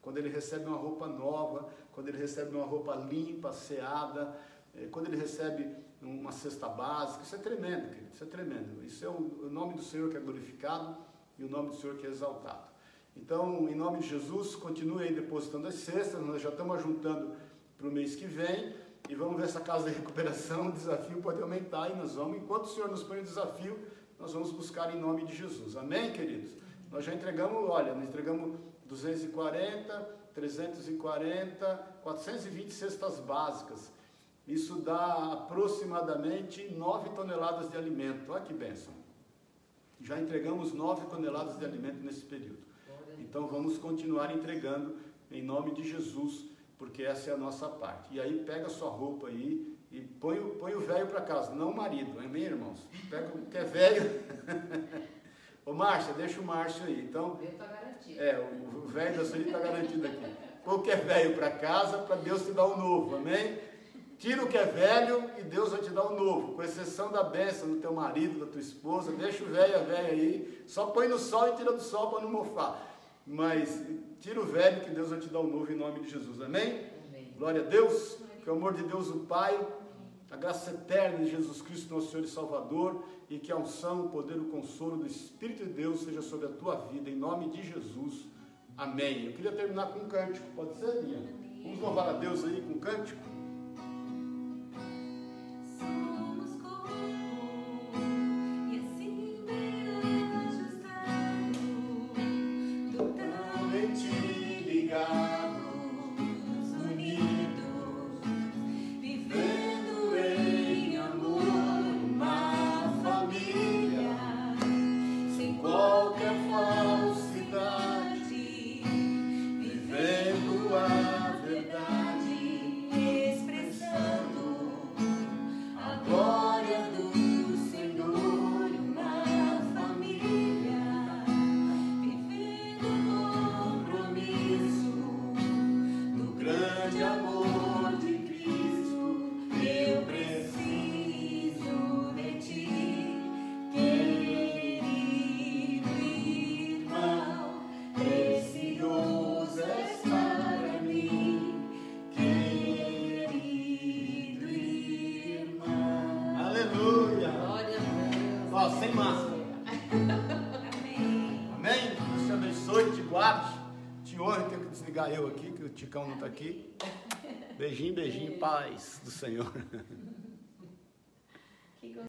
Quando ele recebe uma roupa nova, quando ele recebe uma roupa limpa, seada, eh, quando ele recebe uma cesta básica, isso é tremendo, querido, isso é tremendo. Isso é o nome do Senhor que é glorificado e o nome do Senhor que é exaltado. Então, em nome de Jesus, continue aí depositando as cestas, nós já estamos juntando para o mês que vem e vamos ver essa casa de recuperação, (laughs) o desafio pode aumentar e nós vamos, enquanto o Senhor nos põe o desafio, nós vamos buscar em nome de Jesus. Amém, queridos? Nós já entregamos, olha, nós entregamos 240, 340, 420 cestas básicas. Isso dá aproximadamente 9 toneladas de alimento. Olha que bênção. Já entregamos 9 toneladas de alimento nesse período. Então vamos continuar entregando em nome de Jesus, porque essa é a nossa parte. E aí pega a sua roupa aí e põe, o- põe o velho para casa, não o marido, amém, irmãos? Pega o que é velho. (laughs) Ô Márcia, deixa o Márcio aí. Então,
O meu tá garantido.
é, o velho da Sueli está garantido aqui. Põe o que é velho para casa, para Deus te dar o novo, amém? Tira o que é velho e Deus vai te dar o novo, com exceção da bênção do teu marido, da tua esposa, deixa o velho a velha aí, só põe no sol e tira do sol para não mofar. Mas tira o velho que Deus vai te dar o novo em nome de Jesus, amém?
Amém.
Glória a Deus, que o amor de Deus o Pai, a graça eterna de Jesus Cristo, nosso Senhor e Salvador, e que a unção, o poder, o consolo do Espírito de Deus seja sobre a tua vida, em nome de Jesus. Amém. Eu queria terminar com um cântico, pode ser, Linha? Vamos louvar a Deus aí com um cântico?
Somos
eu aqui, que o Ticão não está aqui. Beijinho, beijinho, paz do Senhor. (laughs)